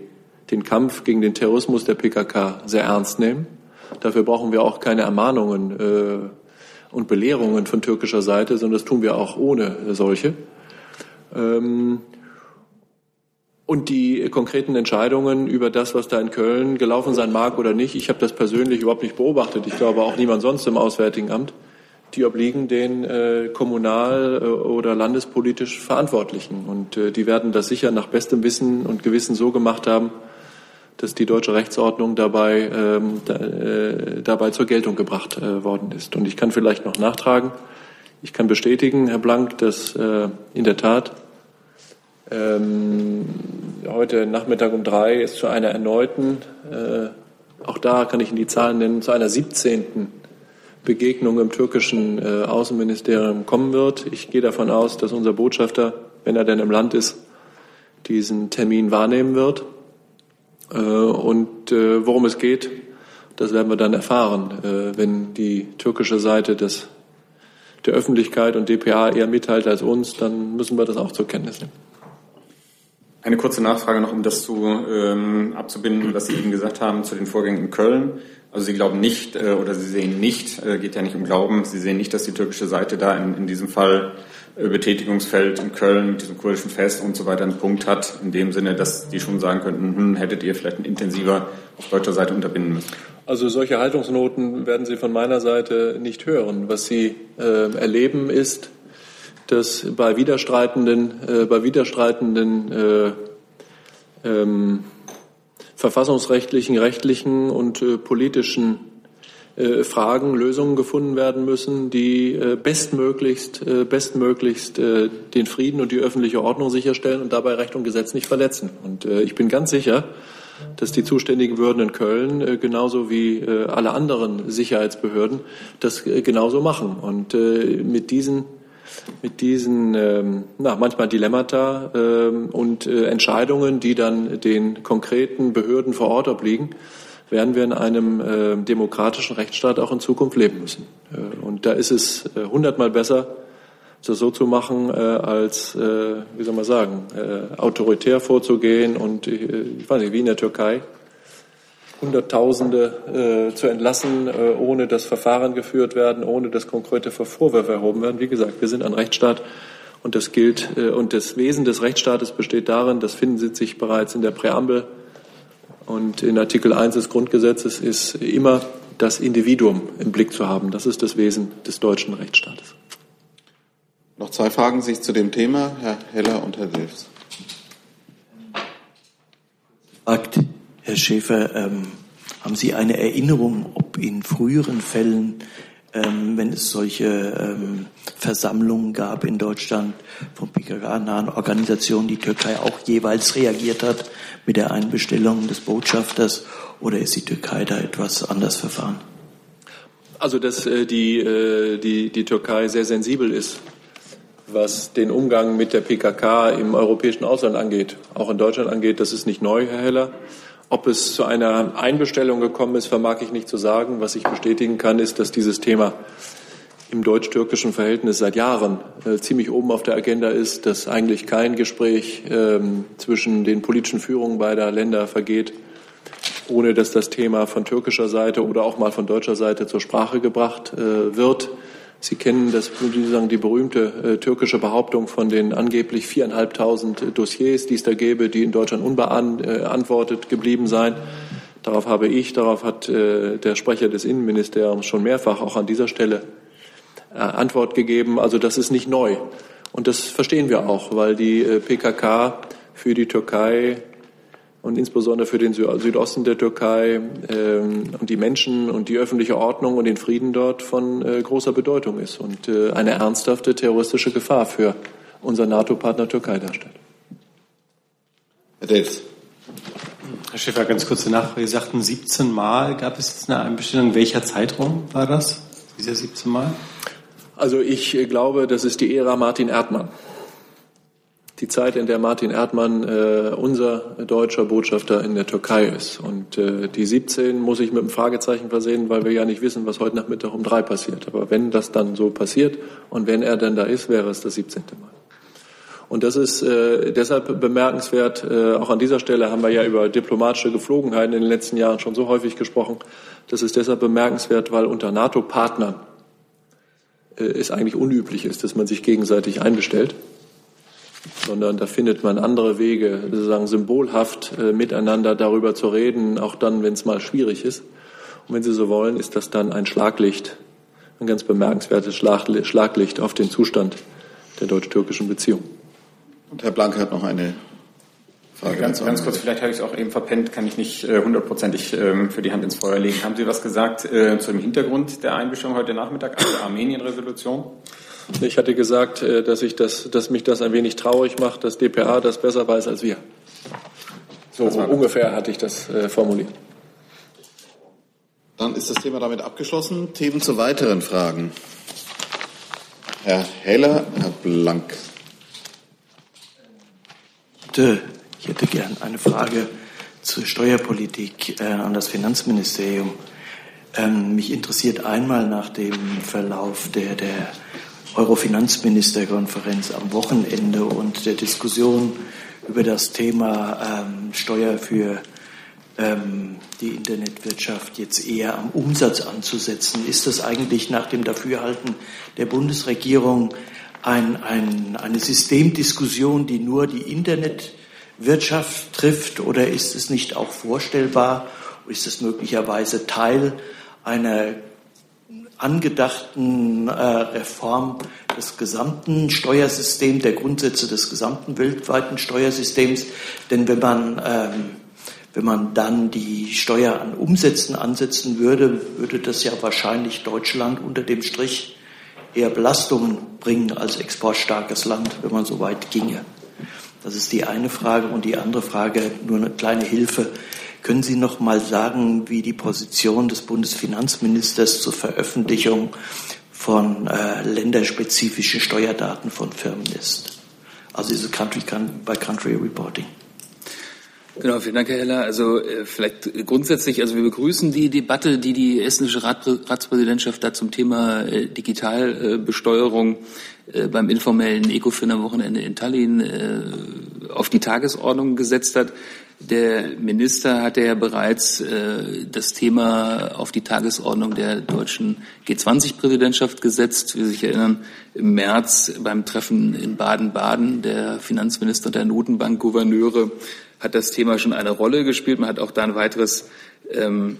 den Kampf gegen den Terrorismus der PKK sehr ernst nehmen. Dafür brauchen wir auch keine Ermahnungen äh, und Belehrungen von türkischer Seite, sondern das tun wir auch ohne solche. Ähm, und die konkreten Entscheidungen über das, was da in Köln gelaufen sein mag oder nicht, ich habe das persönlich überhaupt nicht beobachtet. Ich glaube auch niemand sonst im Auswärtigen Amt die obliegen den äh, kommunal- äh, oder landespolitisch Verantwortlichen. Und äh, die werden das sicher nach bestem Wissen und Gewissen so gemacht haben, dass die deutsche Rechtsordnung dabei, ähm, da, äh, dabei zur Geltung gebracht äh, worden ist. Und ich kann vielleicht noch nachtragen, ich kann bestätigen, Herr Blank, dass äh, in der Tat ähm, heute Nachmittag um drei es zu einer erneuten, äh, auch da kann ich Ihnen die Zahlen nennen, zu einer 17. Begegnung im türkischen äh, Außenministerium kommen wird. Ich gehe davon aus, dass unser Botschafter, wenn er denn im Land ist, diesen Termin wahrnehmen wird. Äh, und äh, worum es geht, das werden wir dann erfahren, äh, wenn die türkische Seite des, der Öffentlichkeit und DPA eher mitteilt als uns, dann müssen wir das auch zur Kenntnis nehmen. Eine kurze Nachfrage noch, um das zu ähm, abzubinden, was Sie eben gesagt haben zu den Vorgängen in Köln. Also Sie glauben nicht äh, oder Sie sehen nicht, äh, geht ja nicht um Glauben, Sie sehen nicht, dass die türkische Seite da in, in diesem Fall Betätigungsfeld in Köln mit diesem kurdischen Fest und so weiter einen Punkt hat, in dem Sinne, dass die schon sagen könnten, hm, hättet ihr vielleicht intensiver auf deutscher Seite unterbinden müssen. Also solche Haltungsnoten werden Sie von meiner Seite nicht hören. Was Sie äh, erleben ist, dass bei widerstreitenden, äh, bei widerstreitenden äh, ähm, verfassungsrechtlichen, rechtlichen und äh, politischen Fragen Lösungen gefunden werden müssen, die äh, bestmöglichst, äh, bestmöglichst den Frieden und die öffentliche Ordnung sicherstellen und dabei Recht und Gesetz nicht verletzen. Und ich bin ganz sicher, dass die zuständigen Behörden in Köln genauso wie alle anderen Sicherheitsbehörden das genauso machen. Und mit diesen mit diesen ähm, na, manchmal Dilemmata ähm, und äh, Entscheidungen, die dann den konkreten Behörden vor Ort obliegen, werden wir in einem äh, demokratischen Rechtsstaat auch in Zukunft leben müssen. Äh, und da ist es äh, hundertmal besser, das so zu machen, äh, als, äh, wie soll man sagen, äh, autoritär vorzugehen und, äh, ich weiß nicht, wie in der Türkei, Hunderttausende äh, zu entlassen, äh, ohne dass Verfahren geführt werden, ohne dass konkrete Vorwürfe erhoben werden. Wie gesagt, wir sind ein Rechtsstaat und das gilt. Äh, und das Wesen des Rechtsstaates besteht darin, das finden Sie sich bereits in der Präambel und in Artikel 1 des Grundgesetzes, ist immer das Individuum im Blick zu haben. Das ist das Wesen des deutschen Rechtsstaates. Noch zwei Fragen sich zu dem Thema, Herr Heller und Herr Wilfs. Akt. Herr Schäfer, ähm, haben Sie eine Erinnerung, ob in früheren Fällen, ähm, wenn es solche ähm, Versammlungen gab in Deutschland von PKK-nahen Organisationen, die Türkei auch jeweils reagiert hat mit der Einbestellung des Botschafters oder ist die Türkei da etwas anders verfahren? Also, dass äh, die, äh, die, die Türkei sehr sensibel ist, was den Umgang mit der PKK im europäischen Ausland angeht, auch in Deutschland angeht, das ist nicht neu, Herr Heller. Ob es zu einer Einbestellung gekommen ist, vermag ich nicht zu sagen. Was ich bestätigen kann, ist, dass dieses Thema im deutsch-türkischen Verhältnis seit Jahren äh, ziemlich oben auf der Agenda ist, dass eigentlich kein Gespräch ähm, zwischen den politischen Führungen beider Länder vergeht, ohne dass das Thema von türkischer Seite oder auch mal von deutscher Seite zur Sprache gebracht äh, wird. Sie kennen das, sozusagen die berühmte äh, türkische Behauptung von den angeblich viereinhalbtausend Dossiers, die es da gäbe, die in Deutschland unbeantwortet geblieben seien. Darauf habe ich, darauf hat äh, der Sprecher des Innenministeriums schon mehrfach auch an dieser Stelle äh, Antwort gegeben. Also das ist nicht neu. Und das verstehen wir auch, weil die äh, PKK für die Türkei und insbesondere für den Südosten der Türkei ähm, und die Menschen und die öffentliche Ordnung und den Frieden dort von äh, großer Bedeutung ist und äh, eine ernsthafte terroristische Gefahr für unser NATO-Partner Türkei darstellt. Herr Davis. Herr Schäfer, ganz kurze Nachfrage. Sie sagten 17 Mal. Gab es jetzt eine Einbestellung? Welcher Zeitraum war das, dieser 17 Mal? Also ich äh, glaube, das ist die Ära Martin Erdmann die Zeit, in der Martin Erdmann äh, unser deutscher Botschafter in der Türkei ist. Und äh, die 17 muss ich mit einem Fragezeichen versehen, weil wir ja nicht wissen, was heute Nachmittag um drei passiert. Aber wenn das dann so passiert und wenn er dann da ist, wäre es das 17. Mal. Und das ist äh, deshalb bemerkenswert. Äh, auch an dieser Stelle haben wir ja über diplomatische Geflogenheiten in den letzten Jahren schon so häufig gesprochen. Das ist deshalb bemerkenswert, weil unter NATO-Partnern es eigentlich unüblich ist, dass man sich gegenseitig einbestellt sondern da findet man andere Wege, sozusagen symbolhaft äh, miteinander darüber zu reden, auch dann, wenn es mal schwierig ist. Und wenn Sie so wollen, ist das dann ein Schlaglicht, ein ganz bemerkenswertes Schlaglicht auf den Zustand der deutsch-türkischen Beziehung. Und Herr Blank hat noch eine Frage ganz, ganz kurz, vielleicht habe ich es auch eben verpennt, kann ich nicht äh, hundertprozentig äh, für die Hand ins Feuer legen. Haben Sie was gesagt äh, zu dem Hintergrund der Einmischung heute Nachmittag, also der Armenien-Resolution? Ich hatte gesagt, äh, dass, ich das, dass mich das ein wenig traurig macht, dass DPA das besser weiß als wir. So ungefähr hatte ich das äh, formuliert. Dann ist das Thema damit abgeschlossen. Themen zu weiteren Fragen. Herr Heller, Herr Blank. Ich hätte gern eine Frage zur Steuerpolitik äh, an das Finanzministerium. Ähm, mich interessiert einmal nach dem Verlauf der, der Euro-Finanzministerkonferenz am Wochenende und der Diskussion über das Thema ähm, Steuer für ähm, die Internetwirtschaft jetzt eher am Umsatz anzusetzen. Ist das eigentlich nach dem Dafürhalten der Bundesregierung ein, ein, eine Systemdiskussion, die nur die Internetwirtschaft trifft, oder ist es nicht auch vorstellbar, ist es möglicherweise Teil einer angedachten äh, Reform des gesamten Steuersystems, der Grundsätze des gesamten weltweiten Steuersystems. Denn wenn man, ähm, wenn man dann die Steuer an Umsätzen ansetzen würde, würde das ja wahrscheinlich Deutschland unter dem Strich eher Belastungen bringen als exportstarkes Land, wenn man so weit ginge. Das ist die eine Frage. Und die andere Frage, nur eine kleine Hilfe. Können Sie noch mal sagen, wie die Position des Bundesfinanzministers zur Veröffentlichung von äh, länderspezifischen Steuerdaten von Firmen ist? Also diese Country by Country Reporting. Genau, vielen Dank, Herr Heller. Also äh, vielleicht grundsätzlich, also wir begrüßen die Debatte, die die estnische Rat, Ratspräsidentschaft da zum Thema äh, Digitalbesteuerung äh, beim informellen Ecofin am Wochenende in Tallinn auf die Tagesordnung gesetzt hat. Der Minister hatte ja bereits das Thema auf die Tagesordnung der deutschen G20-Präsidentschaft gesetzt. Wie Sie sich erinnern, im März beim Treffen in Baden-Baden der Finanzminister der Notenbankgouverneure hat das Thema schon eine Rolle gespielt. Man hat auch da ein weiteres ähm,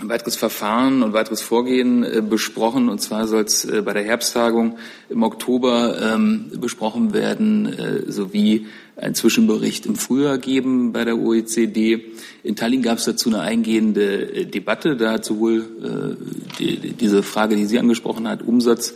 ein weiteres Verfahren und weiteres Vorgehen äh, besprochen. Und zwar soll es äh, bei der Herbsttagung im Oktober ähm, besprochen werden, äh, sowie ein Zwischenbericht im Frühjahr geben bei der OECD. In Tallinn gab es dazu eine eingehende äh, Debatte. Da hat sowohl äh, die, diese Frage, die Sie angesprochen hat, Umsatz,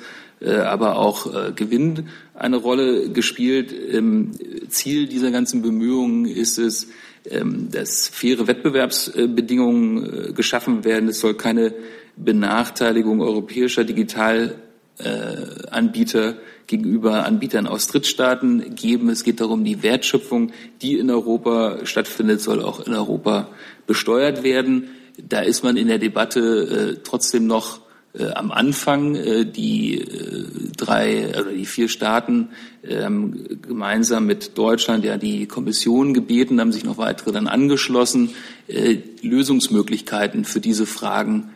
aber auch äh, Gewinn eine Rolle gespielt. Ähm, Ziel dieser ganzen Bemühungen ist es, ähm, dass faire Wettbewerbsbedingungen äh, geschaffen werden. Es soll keine Benachteiligung europäischer Digitalanbieter gegenüber Anbietern aus Drittstaaten geben. Es geht darum, die Wertschöpfung, die in Europa stattfindet, soll auch in Europa besteuert werden. Da ist man in der Debatte trotzdem noch äh, am Anfang äh, die äh, drei oder die vier Staaten ähm, gemeinsam mit Deutschland ja die Kommission gebeten, haben sich noch weitere dann angeschlossen, äh, Lösungsmöglichkeiten für diese Fragen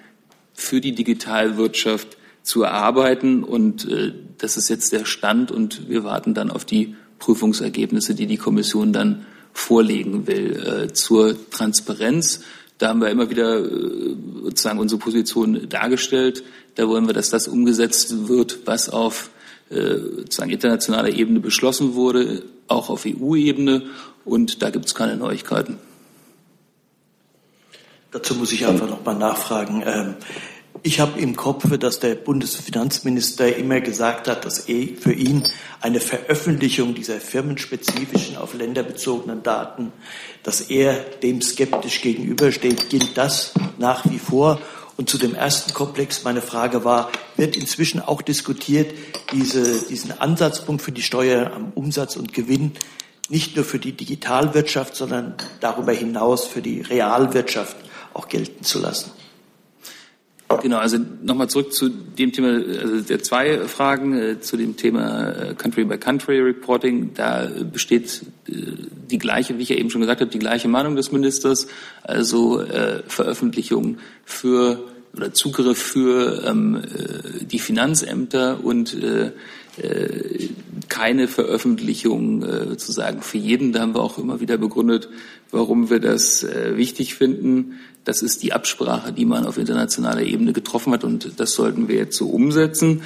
für die Digitalwirtschaft zu erarbeiten. Und äh, das ist jetzt der Stand und wir warten dann auf die Prüfungsergebnisse, die die Kommission dann vorlegen will äh, zur Transparenz da haben wir immer wieder äh, sozusagen unsere Position dargestellt. Da wollen wir, dass das umgesetzt wird, was auf äh, sozusagen internationaler Ebene beschlossen wurde, auch auf EU-Ebene. Und da gibt es keine Neuigkeiten. Dazu muss ich einfach noch mal nachfragen. Ich habe im Kopf, dass der Bundesfinanzminister immer gesagt hat, dass eh für ihn eine Veröffentlichung dieser firmenspezifischen, auf Länder bezogenen Daten, dass er dem skeptisch gegenübersteht. Gilt das nach wie vor? Und zu dem ersten Komplex, meine Frage war, wird inzwischen auch diskutiert, diese, diesen Ansatzpunkt für die Steuer am Umsatz und Gewinn nicht nur für die Digitalwirtschaft, sondern darüber hinaus für die Realwirtschaft auch gelten zu lassen? Genau, also nochmal zurück zu dem Thema, also der zwei Fragen äh, zu dem Thema äh, Country by Country Reporting. Da besteht äh, die gleiche, wie ich ja eben schon gesagt habe, die gleiche Meinung des Ministers, also äh, Veröffentlichung für oder Zugriff für ähm, äh, die Finanzämter und äh, keine Veröffentlichung äh, sozusagen für jeden. Da haben wir auch immer wieder begründet, warum wir das äh, wichtig finden. Das ist die Absprache, die man auf internationaler Ebene getroffen hat und das sollten wir jetzt so umsetzen.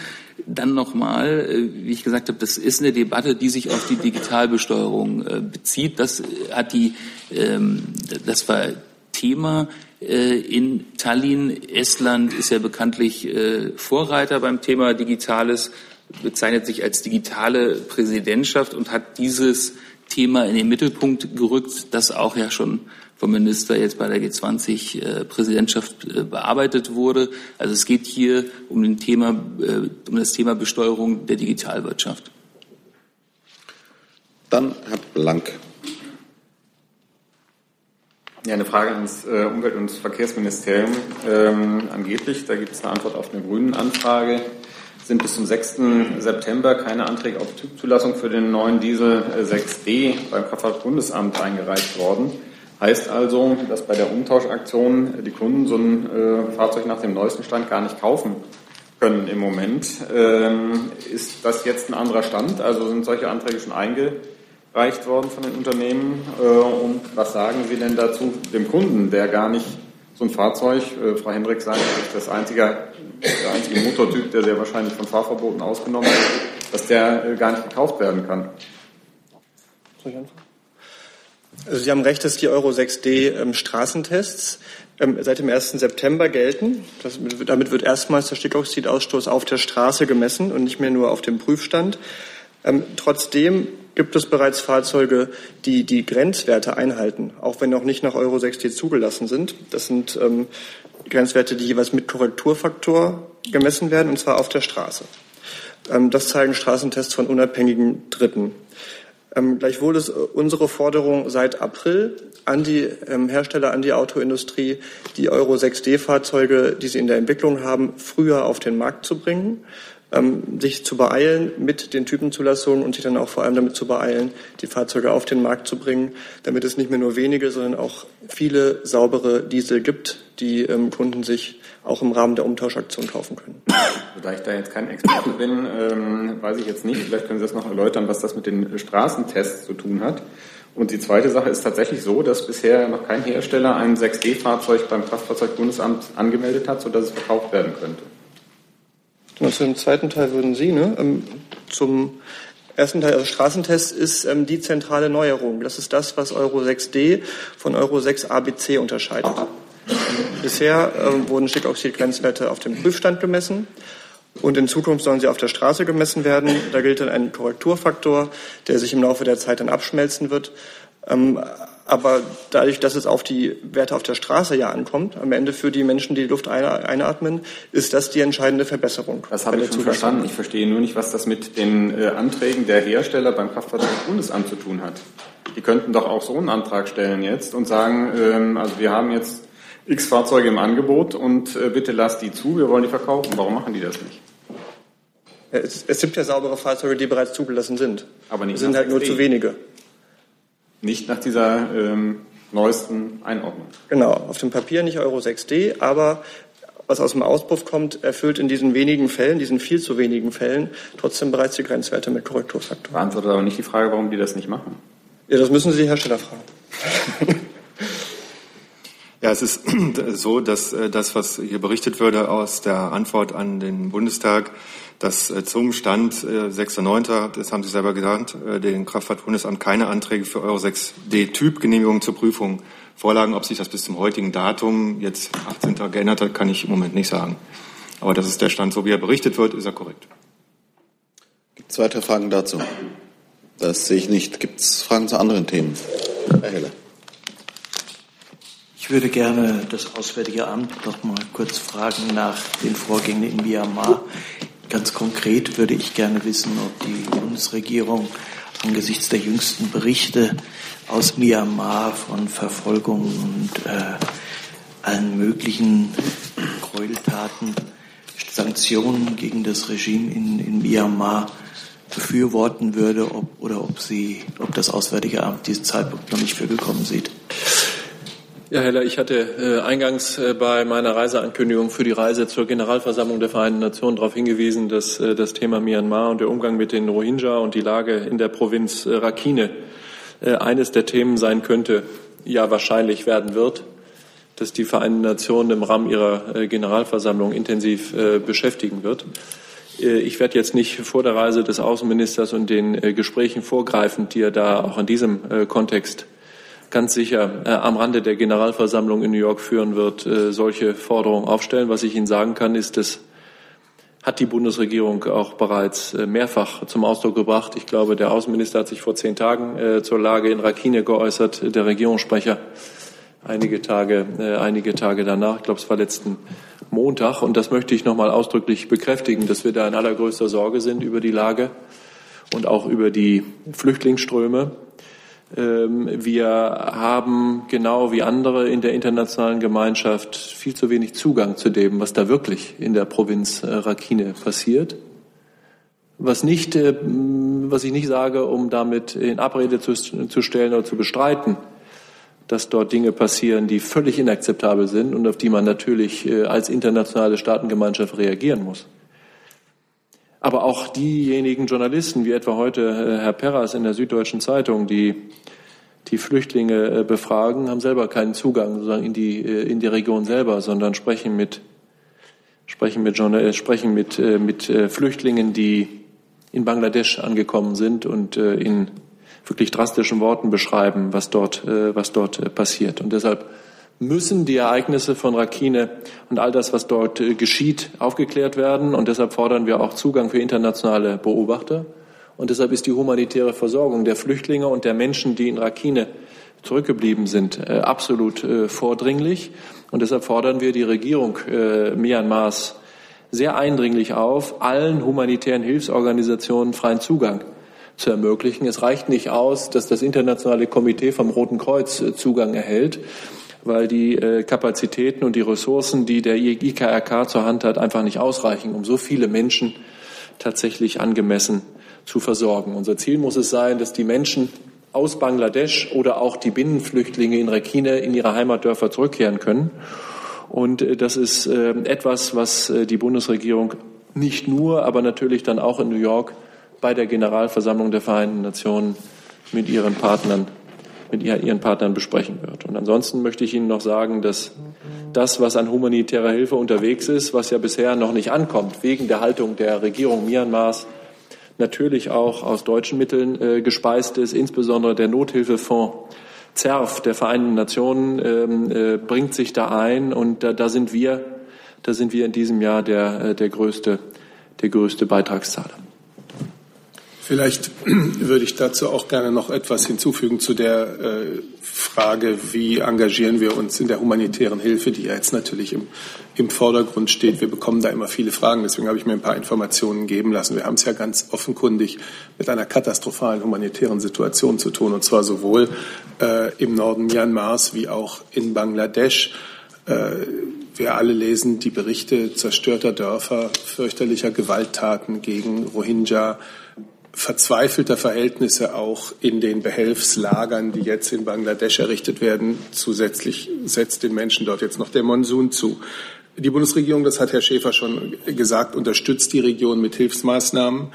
Dann nochmal, wie ich gesagt habe, das ist eine Debatte, die sich auf die Digitalbesteuerung bezieht. Das hat die, ähm, das war Thema in Tallinn. Estland ist ja bekanntlich Vorreiter beim Thema Digitales, bezeichnet sich als digitale Präsidentschaft und hat dieses Thema in den Mittelpunkt gerückt, das auch ja schon vom Minister jetzt bei der G20-Präsidentschaft äh, äh, bearbeitet wurde. Also es geht hier um, den Thema, äh, um das Thema Besteuerung der Digitalwirtschaft. Dann Herr Blank. Ja, eine Frage ans Umwelt- und Verkehrsministerium. Ähm, angeblich, da gibt es eine Antwort auf eine grünen Anfrage, sind bis zum 6. September keine Anträge auf Typzulassung für den neuen Diesel 6D beim Kraftfahrtbundesamt eingereicht worden. Heißt also, dass bei der Umtauschaktion die Kunden so ein äh, Fahrzeug nach dem neuesten Stand gar nicht kaufen können im Moment. Ähm, ist das jetzt ein anderer Stand? Also sind solche Anträge schon eingereicht worden von den Unternehmen? Äh, und was sagen Sie denn dazu dem Kunden, der gar nicht so ein Fahrzeug, äh, Frau Hendrik sagt, das einzige, der einzige Motortyp, der sehr wahrscheinlich von Fahrverboten ausgenommen ist, dass der äh, gar nicht gekauft werden kann? Soll ich anfangen? Also Sie haben recht, dass die Euro 6D ähm, Straßentests ähm, seit dem 1. September gelten. Das, damit wird erstmals der Stickoxidausstoß auf der Straße gemessen und nicht mehr nur auf dem Prüfstand. Ähm, trotzdem gibt es bereits Fahrzeuge, die die Grenzwerte einhalten, auch wenn noch nicht nach Euro 6D zugelassen sind. Das sind ähm, Grenzwerte, die jeweils mit Korrekturfaktor gemessen werden, und zwar auf der Straße. Ähm, das zeigen Straßentests von unabhängigen Dritten. Ähm, gleichwohl ist unsere Forderung seit April an die ähm, Hersteller, an die Autoindustrie, die Euro 6D-Fahrzeuge, die sie in der Entwicklung haben, früher auf den Markt zu bringen, ähm, sich zu beeilen mit den Typenzulassungen und sich dann auch vor allem damit zu beeilen, die Fahrzeuge auf den Markt zu bringen, damit es nicht mehr nur wenige, sondern auch viele saubere Diesel gibt, die ähm, Kunden sich auch im Rahmen der Umtauschaktion kaufen können. Da ich da jetzt kein Experte bin, ähm, weiß ich jetzt nicht. Vielleicht können Sie das noch erläutern, was das mit den Straßentests zu tun hat. Und die zweite Sache ist tatsächlich so, dass bisher noch kein Hersteller ein 6D-Fahrzeug beim Kraftfahrzeugbundesamt angemeldet hat, sodass es verkauft werden könnte. Zu dem zweiten Teil würden Sie, ne? Ähm, zum ersten Teil, also Straßentest ist ähm, die zentrale Neuerung. Das ist das, was Euro 6D von Euro 6 ABC unterscheidet. Bisher ähm, wurden Stickoxid-Grenzwerte auf dem Prüfstand gemessen. Und in Zukunft sollen sie auf der Straße gemessen werden. Da gilt dann ein Korrekturfaktor, der sich im Laufe der Zeit dann abschmelzen wird. Ähm, aber dadurch, dass es auf die Werte auf der Straße ja ankommt, am Ende für die Menschen, die die Luft einatmen, ist das die entscheidende Verbesserung. Das habe ich schon verstanden. Ich verstehe nur nicht, was das mit den äh, Anträgen der Hersteller beim Kraftfahrzeugbundesamt zu tun hat. Die könnten doch auch so einen Antrag stellen jetzt und sagen, ähm, also wir haben jetzt x Fahrzeuge im Angebot und äh, bitte lasst die zu, wir wollen die verkaufen. Warum machen die das nicht? Es, es gibt ja saubere Fahrzeuge, die bereits zugelassen sind. Aber nicht es sind halt nur zu wenige. Nicht nach dieser ähm, neuesten Einordnung. Genau, auf dem Papier nicht Euro 6D, aber was aus dem Auspuff kommt, erfüllt in diesen wenigen Fällen, diesen viel zu wenigen Fällen, trotzdem bereits die Grenzwerte mit Korrekturfaktor. Beantwortet aber nicht die Frage, warum die das nicht machen. Ja, das müssen Sie die Hersteller fragen. Ja, es ist so, dass äh, das, was hier berichtet würde aus der Antwort an den Bundestag, dass äh, zum Stand 6.9., äh, das haben Sie selber gesagt, den Kraftfahrtbundesamt keine Anträge für Euro 6D Typgenehmigung zur Prüfung vorlagen. Ob sich das bis zum heutigen Datum, jetzt 18. geändert hat, kann ich im Moment nicht sagen. Aber das ist der Stand, so wie er berichtet wird, ist er korrekt. Gibt es weitere Fragen dazu? Das sehe ich nicht. Gibt es Fragen zu anderen Themen? Herr Heller. Ich würde gerne das Auswärtige Amt noch mal kurz fragen nach den Vorgängen in Myanmar. Ganz konkret würde ich gerne wissen, ob die Bundesregierung angesichts der jüngsten Berichte aus Myanmar von Verfolgung und äh, allen möglichen Gräueltaten, Sanktionen gegen das Regime in, in Myanmar befürworten würde ob, oder ob, sie, ob das Auswärtige Amt diesen Zeitpunkt noch nicht für gekommen sieht. Ja, Heller, ich hatte äh, eingangs äh, bei meiner Reiseankündigung für die Reise zur Generalversammlung der Vereinten Nationen darauf hingewiesen, dass äh, das Thema Myanmar und der Umgang mit den Rohingya und die Lage in der Provinz äh, Rakhine äh, eines der Themen sein könnte, ja wahrscheinlich werden wird, dass die Vereinten Nationen im Rahmen ihrer äh, Generalversammlung intensiv beschäftigen wird. Ich werde jetzt nicht vor der Reise des Außenministers und den Gesprächen vorgreifen, die er da auch in diesem Kontext ganz sicher am Rande der Generalversammlung in New York führen wird, solche Forderungen aufstellen. Was ich Ihnen sagen kann, ist, das hat die Bundesregierung auch bereits mehrfach zum Ausdruck gebracht. Ich glaube, der Außenminister hat sich vor zehn Tagen zur Lage in Rakhine geäußert, der Regierungssprecher einige Tage, einige Tage danach. Ich glaube, es war letzten Montag. Und das möchte ich noch mal ausdrücklich bekräftigen, dass wir da in allergrößter Sorge sind über die Lage und auch über die Flüchtlingsströme. Ähm, wir haben genau wie andere in der internationalen Gemeinschaft viel zu wenig Zugang zu dem, was da wirklich in der Provinz äh, Rakhine passiert. Was nicht, äh, was ich nicht sage, um damit in Abrede zu, zu stellen oder zu bestreiten, dass dort Dinge passieren, die völlig inakzeptabel sind und auf die man natürlich äh, als internationale Staatengemeinschaft reagieren muss. Aber auch diejenigen Journalisten, wie etwa heute äh, Herr Perras in der Süddeutschen Zeitung, die die Flüchtlinge äh, befragen, haben selber keinen Zugang sozusagen in die, in die Region selber, sondern sprechen mit, sprechen mit, sprechen mit, mit Flüchtlingen, die in Bangladesch angekommen sind und in wirklich drastischen Worten beschreiben, was dort, äh, was dort äh, passiert. Und deshalb müssen die Ereignisse von Rakhine und all das, was dort äh, geschieht, aufgeklärt werden. Und deshalb fordern wir auch Zugang für internationale Beobachter. Und deshalb ist die humanitäre Versorgung der Flüchtlinge und der Menschen, die in Rakhine zurückgeblieben sind, absolut vordringlich. Und deshalb fordern wir die Regierung Myanmars sehr eindringlich auf, allen humanitären Hilfsorganisationen freien Zugang zu ermöglichen. Es reicht nicht aus, dass das internationale Komitee vom Roten Kreuz äh, Zugang erhält, weil die äh, Kapazitäten und die Ressourcen, die der IKRK zur Hand hat, einfach nicht ausreichen, um so viele Menschen tatsächlich angemessen zu versorgen. Unser Ziel muss es sein, dass die Menschen aus Bangladesch oder auch die Binnenflüchtlinge in Rakhine in ihre Heimatdörfer zurückkehren können. Und äh, das ist etwas, was die Bundesregierung nicht nur, aber natürlich dann auch in New York bei der Generalversammlung der Vereinten Nationen mit ihren Partnern, mit ihren Partnern besprechen wird. Und ansonsten möchte ich Ihnen noch sagen, dass das, was an humanitärer Hilfe unterwegs ist, was ja bisher noch nicht ankommt, wegen der Haltung der Regierung Myanmars, natürlich auch aus deutschen Mitteln äh, gespeist ist, insbesondere der Nothilfefonds ZERF der Vereinten Nationen ähm, äh, bringt sich da ein und da, da, sind wir, da sind wir in diesem Jahr der, äh, der größte, der größte Beitragszahler. Vielleicht würde ich dazu auch gerne noch etwas hinzufügen zu der äh, Frage, wie engagieren wir uns in der humanitären Hilfe, die ja jetzt natürlich im, im Vordergrund steht. Wir bekommen da immer viele Fragen, deswegen habe ich mir ein paar Informationen geben lassen. Wir haben es ja ganz offenkundig mit einer katastrophalen humanitären Situation zu tun, und zwar sowohl äh, im Norden Myanmars wie auch in Bangladesch. Äh, wir alle lesen die Berichte zerstörter Dörfer, fürchterlicher Gewalttaten gegen Rohingya, verzweifelter Verhältnisse auch in den Behelfslagern, die jetzt in Bangladesch errichtet werden. Zusätzlich setzt den Menschen dort jetzt noch der Monsun zu. Die Bundesregierung, das hat Herr Schäfer schon gesagt, unterstützt die Region mit Hilfsmaßnahmen.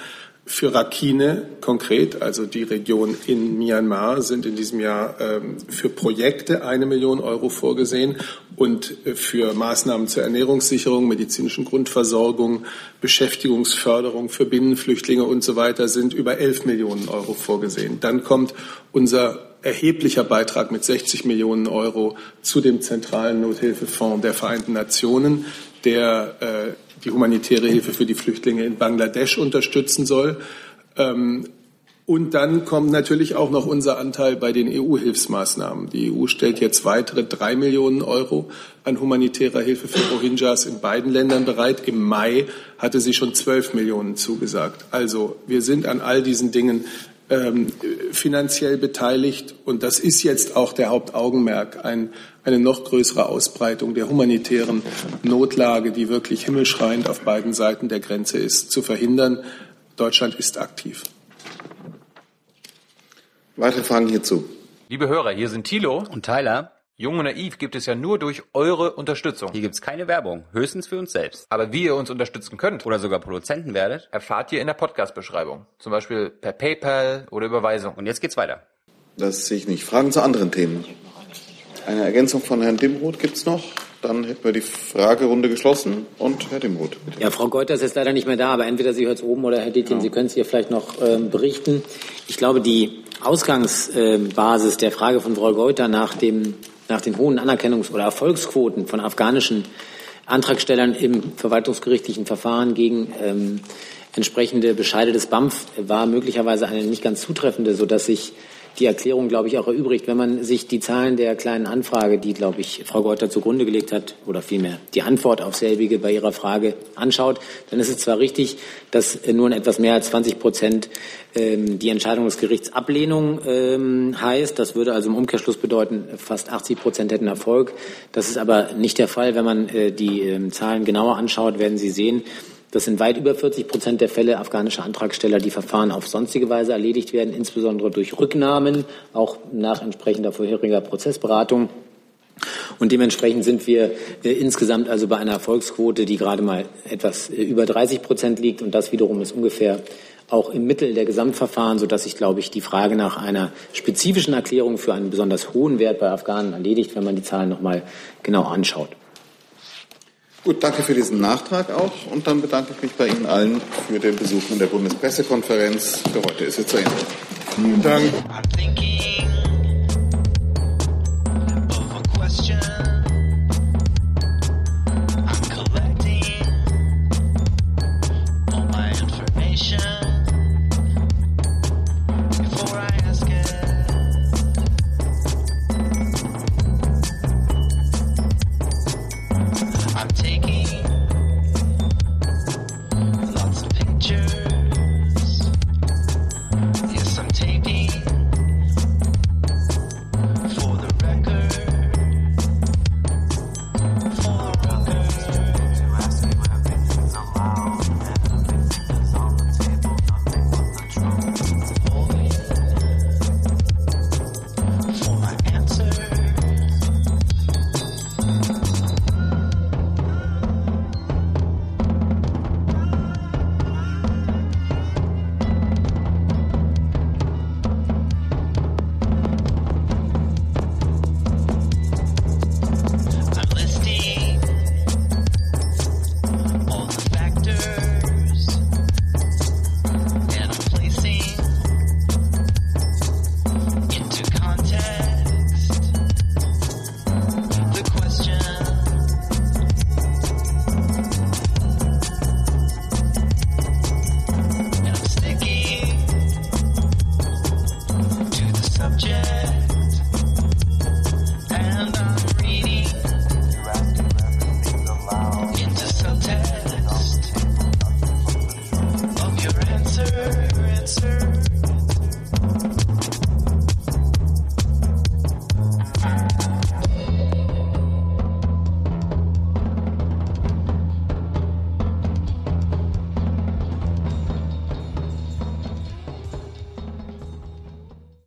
Für Rakhine konkret, also die Region in Myanmar, sind in diesem Jahr ähm, für Projekte eine Million Euro vorgesehen und äh, für Maßnahmen zur Ernährungssicherung, medizinischen Grundversorgung, Beschäftigungsförderung für Binnenflüchtlinge und so weiter sind über elf Millionen Euro vorgesehen. Dann kommt unser erheblicher Beitrag mit 60 Millionen Euro zu dem zentralen Nothilfefonds der Vereinten Nationen, der äh, die humanitäre Hilfe für die Flüchtlinge in Bangladesch unterstützen soll. Ähm, und dann kommt natürlich auch noch unser Anteil bei den EU-Hilfsmaßnahmen. Die EU stellt jetzt weitere drei Millionen Euro an humanitärer Hilfe für Rohingyas in beiden Ländern bereit. Im Mai hatte sie schon zwölf Millionen zugesagt. Also wir sind an all diesen Dingen ähm, finanziell beteiligt. Und das ist jetzt auch der Hauptaugenmerk, ein, eine noch größere Ausbreitung der humanitären Notlage, die wirklich himmelschreiend auf beiden Seiten der Grenze ist, zu verhindern. Deutschland ist aktiv. Weitere Fragen hierzu? Liebe Hörer, hier sind Thilo und Tyler. Jung und Naiv gibt es ja nur durch eure Unterstützung. Hier gibt's keine Werbung, höchstens für uns selbst. Aber wie ihr uns unterstützen könnt oder sogar Produzenten werdet, erfahrt ihr in der Podcast-Beschreibung. Zum Beispiel per PayPal oder Überweisung. Und jetzt geht's weiter. Das sehe ich nicht. Fragen zu anderen Themen. Eine Ergänzung von Herrn Dimroth gibt's noch? Dann hätten wir die Fragerunde geschlossen und Herr Dimroth. Bitte. Ja, Frau Goethers ist leider nicht mehr da, aber entweder sie hört es oben oder Herr Dietjen, ja. Sie können es hier vielleicht noch ähm, berichten. Ich glaube, die Ausgangsbasis äh, der Frage von Frau Goether nach, dem, nach den hohen Anerkennungs- oder Erfolgsquoten von afghanischen Antragstellern im verwaltungsgerichtlichen Verfahren gegen ähm, entsprechende Bescheide des BAMF war möglicherweise eine nicht ganz zutreffende, sodass sich die Erklärung, glaube ich, auch erübrigt. Wenn man sich die Zahlen der kleinen Anfrage, die, glaube ich, Frau Geuter zugrunde gelegt hat, oder vielmehr die Antwort auf selbige bei ihrer Frage anschaut, dann ist es zwar richtig, dass nur in etwas mehr als 20 Prozent ähm, die Entscheidung des Gerichts Ablehnung ähm, heißt. Das würde also im Umkehrschluss bedeuten, fast 80 Prozent hätten Erfolg. Das ist aber nicht der Fall. Wenn man äh, die ähm, Zahlen genauer anschaut, werden Sie sehen, das sind weit über 40 Prozent der Fälle afghanischer Antragsteller, die Verfahren auf sonstige Weise erledigt werden, insbesondere durch Rücknahmen, auch nach entsprechender vorheriger Prozessberatung. Und dementsprechend sind wir äh, insgesamt also bei einer Erfolgsquote, die gerade mal etwas äh, über 30 Prozent liegt. Und das wiederum ist ungefähr auch im Mittel der Gesamtverfahren, sodass sich, glaube ich, die Frage nach einer spezifischen Erklärung für einen besonders hohen Wert bei Afghanen erledigt, wenn man die Zahlen noch mal genau anschaut. Gut, danke für diesen Nachtrag auch und dann bedanke ich mich bei Ihnen allen für den Besuch in der Bundespressekonferenz. Für heute ist jetzt zu Ende. Vielen Dank. Nation. I'm taking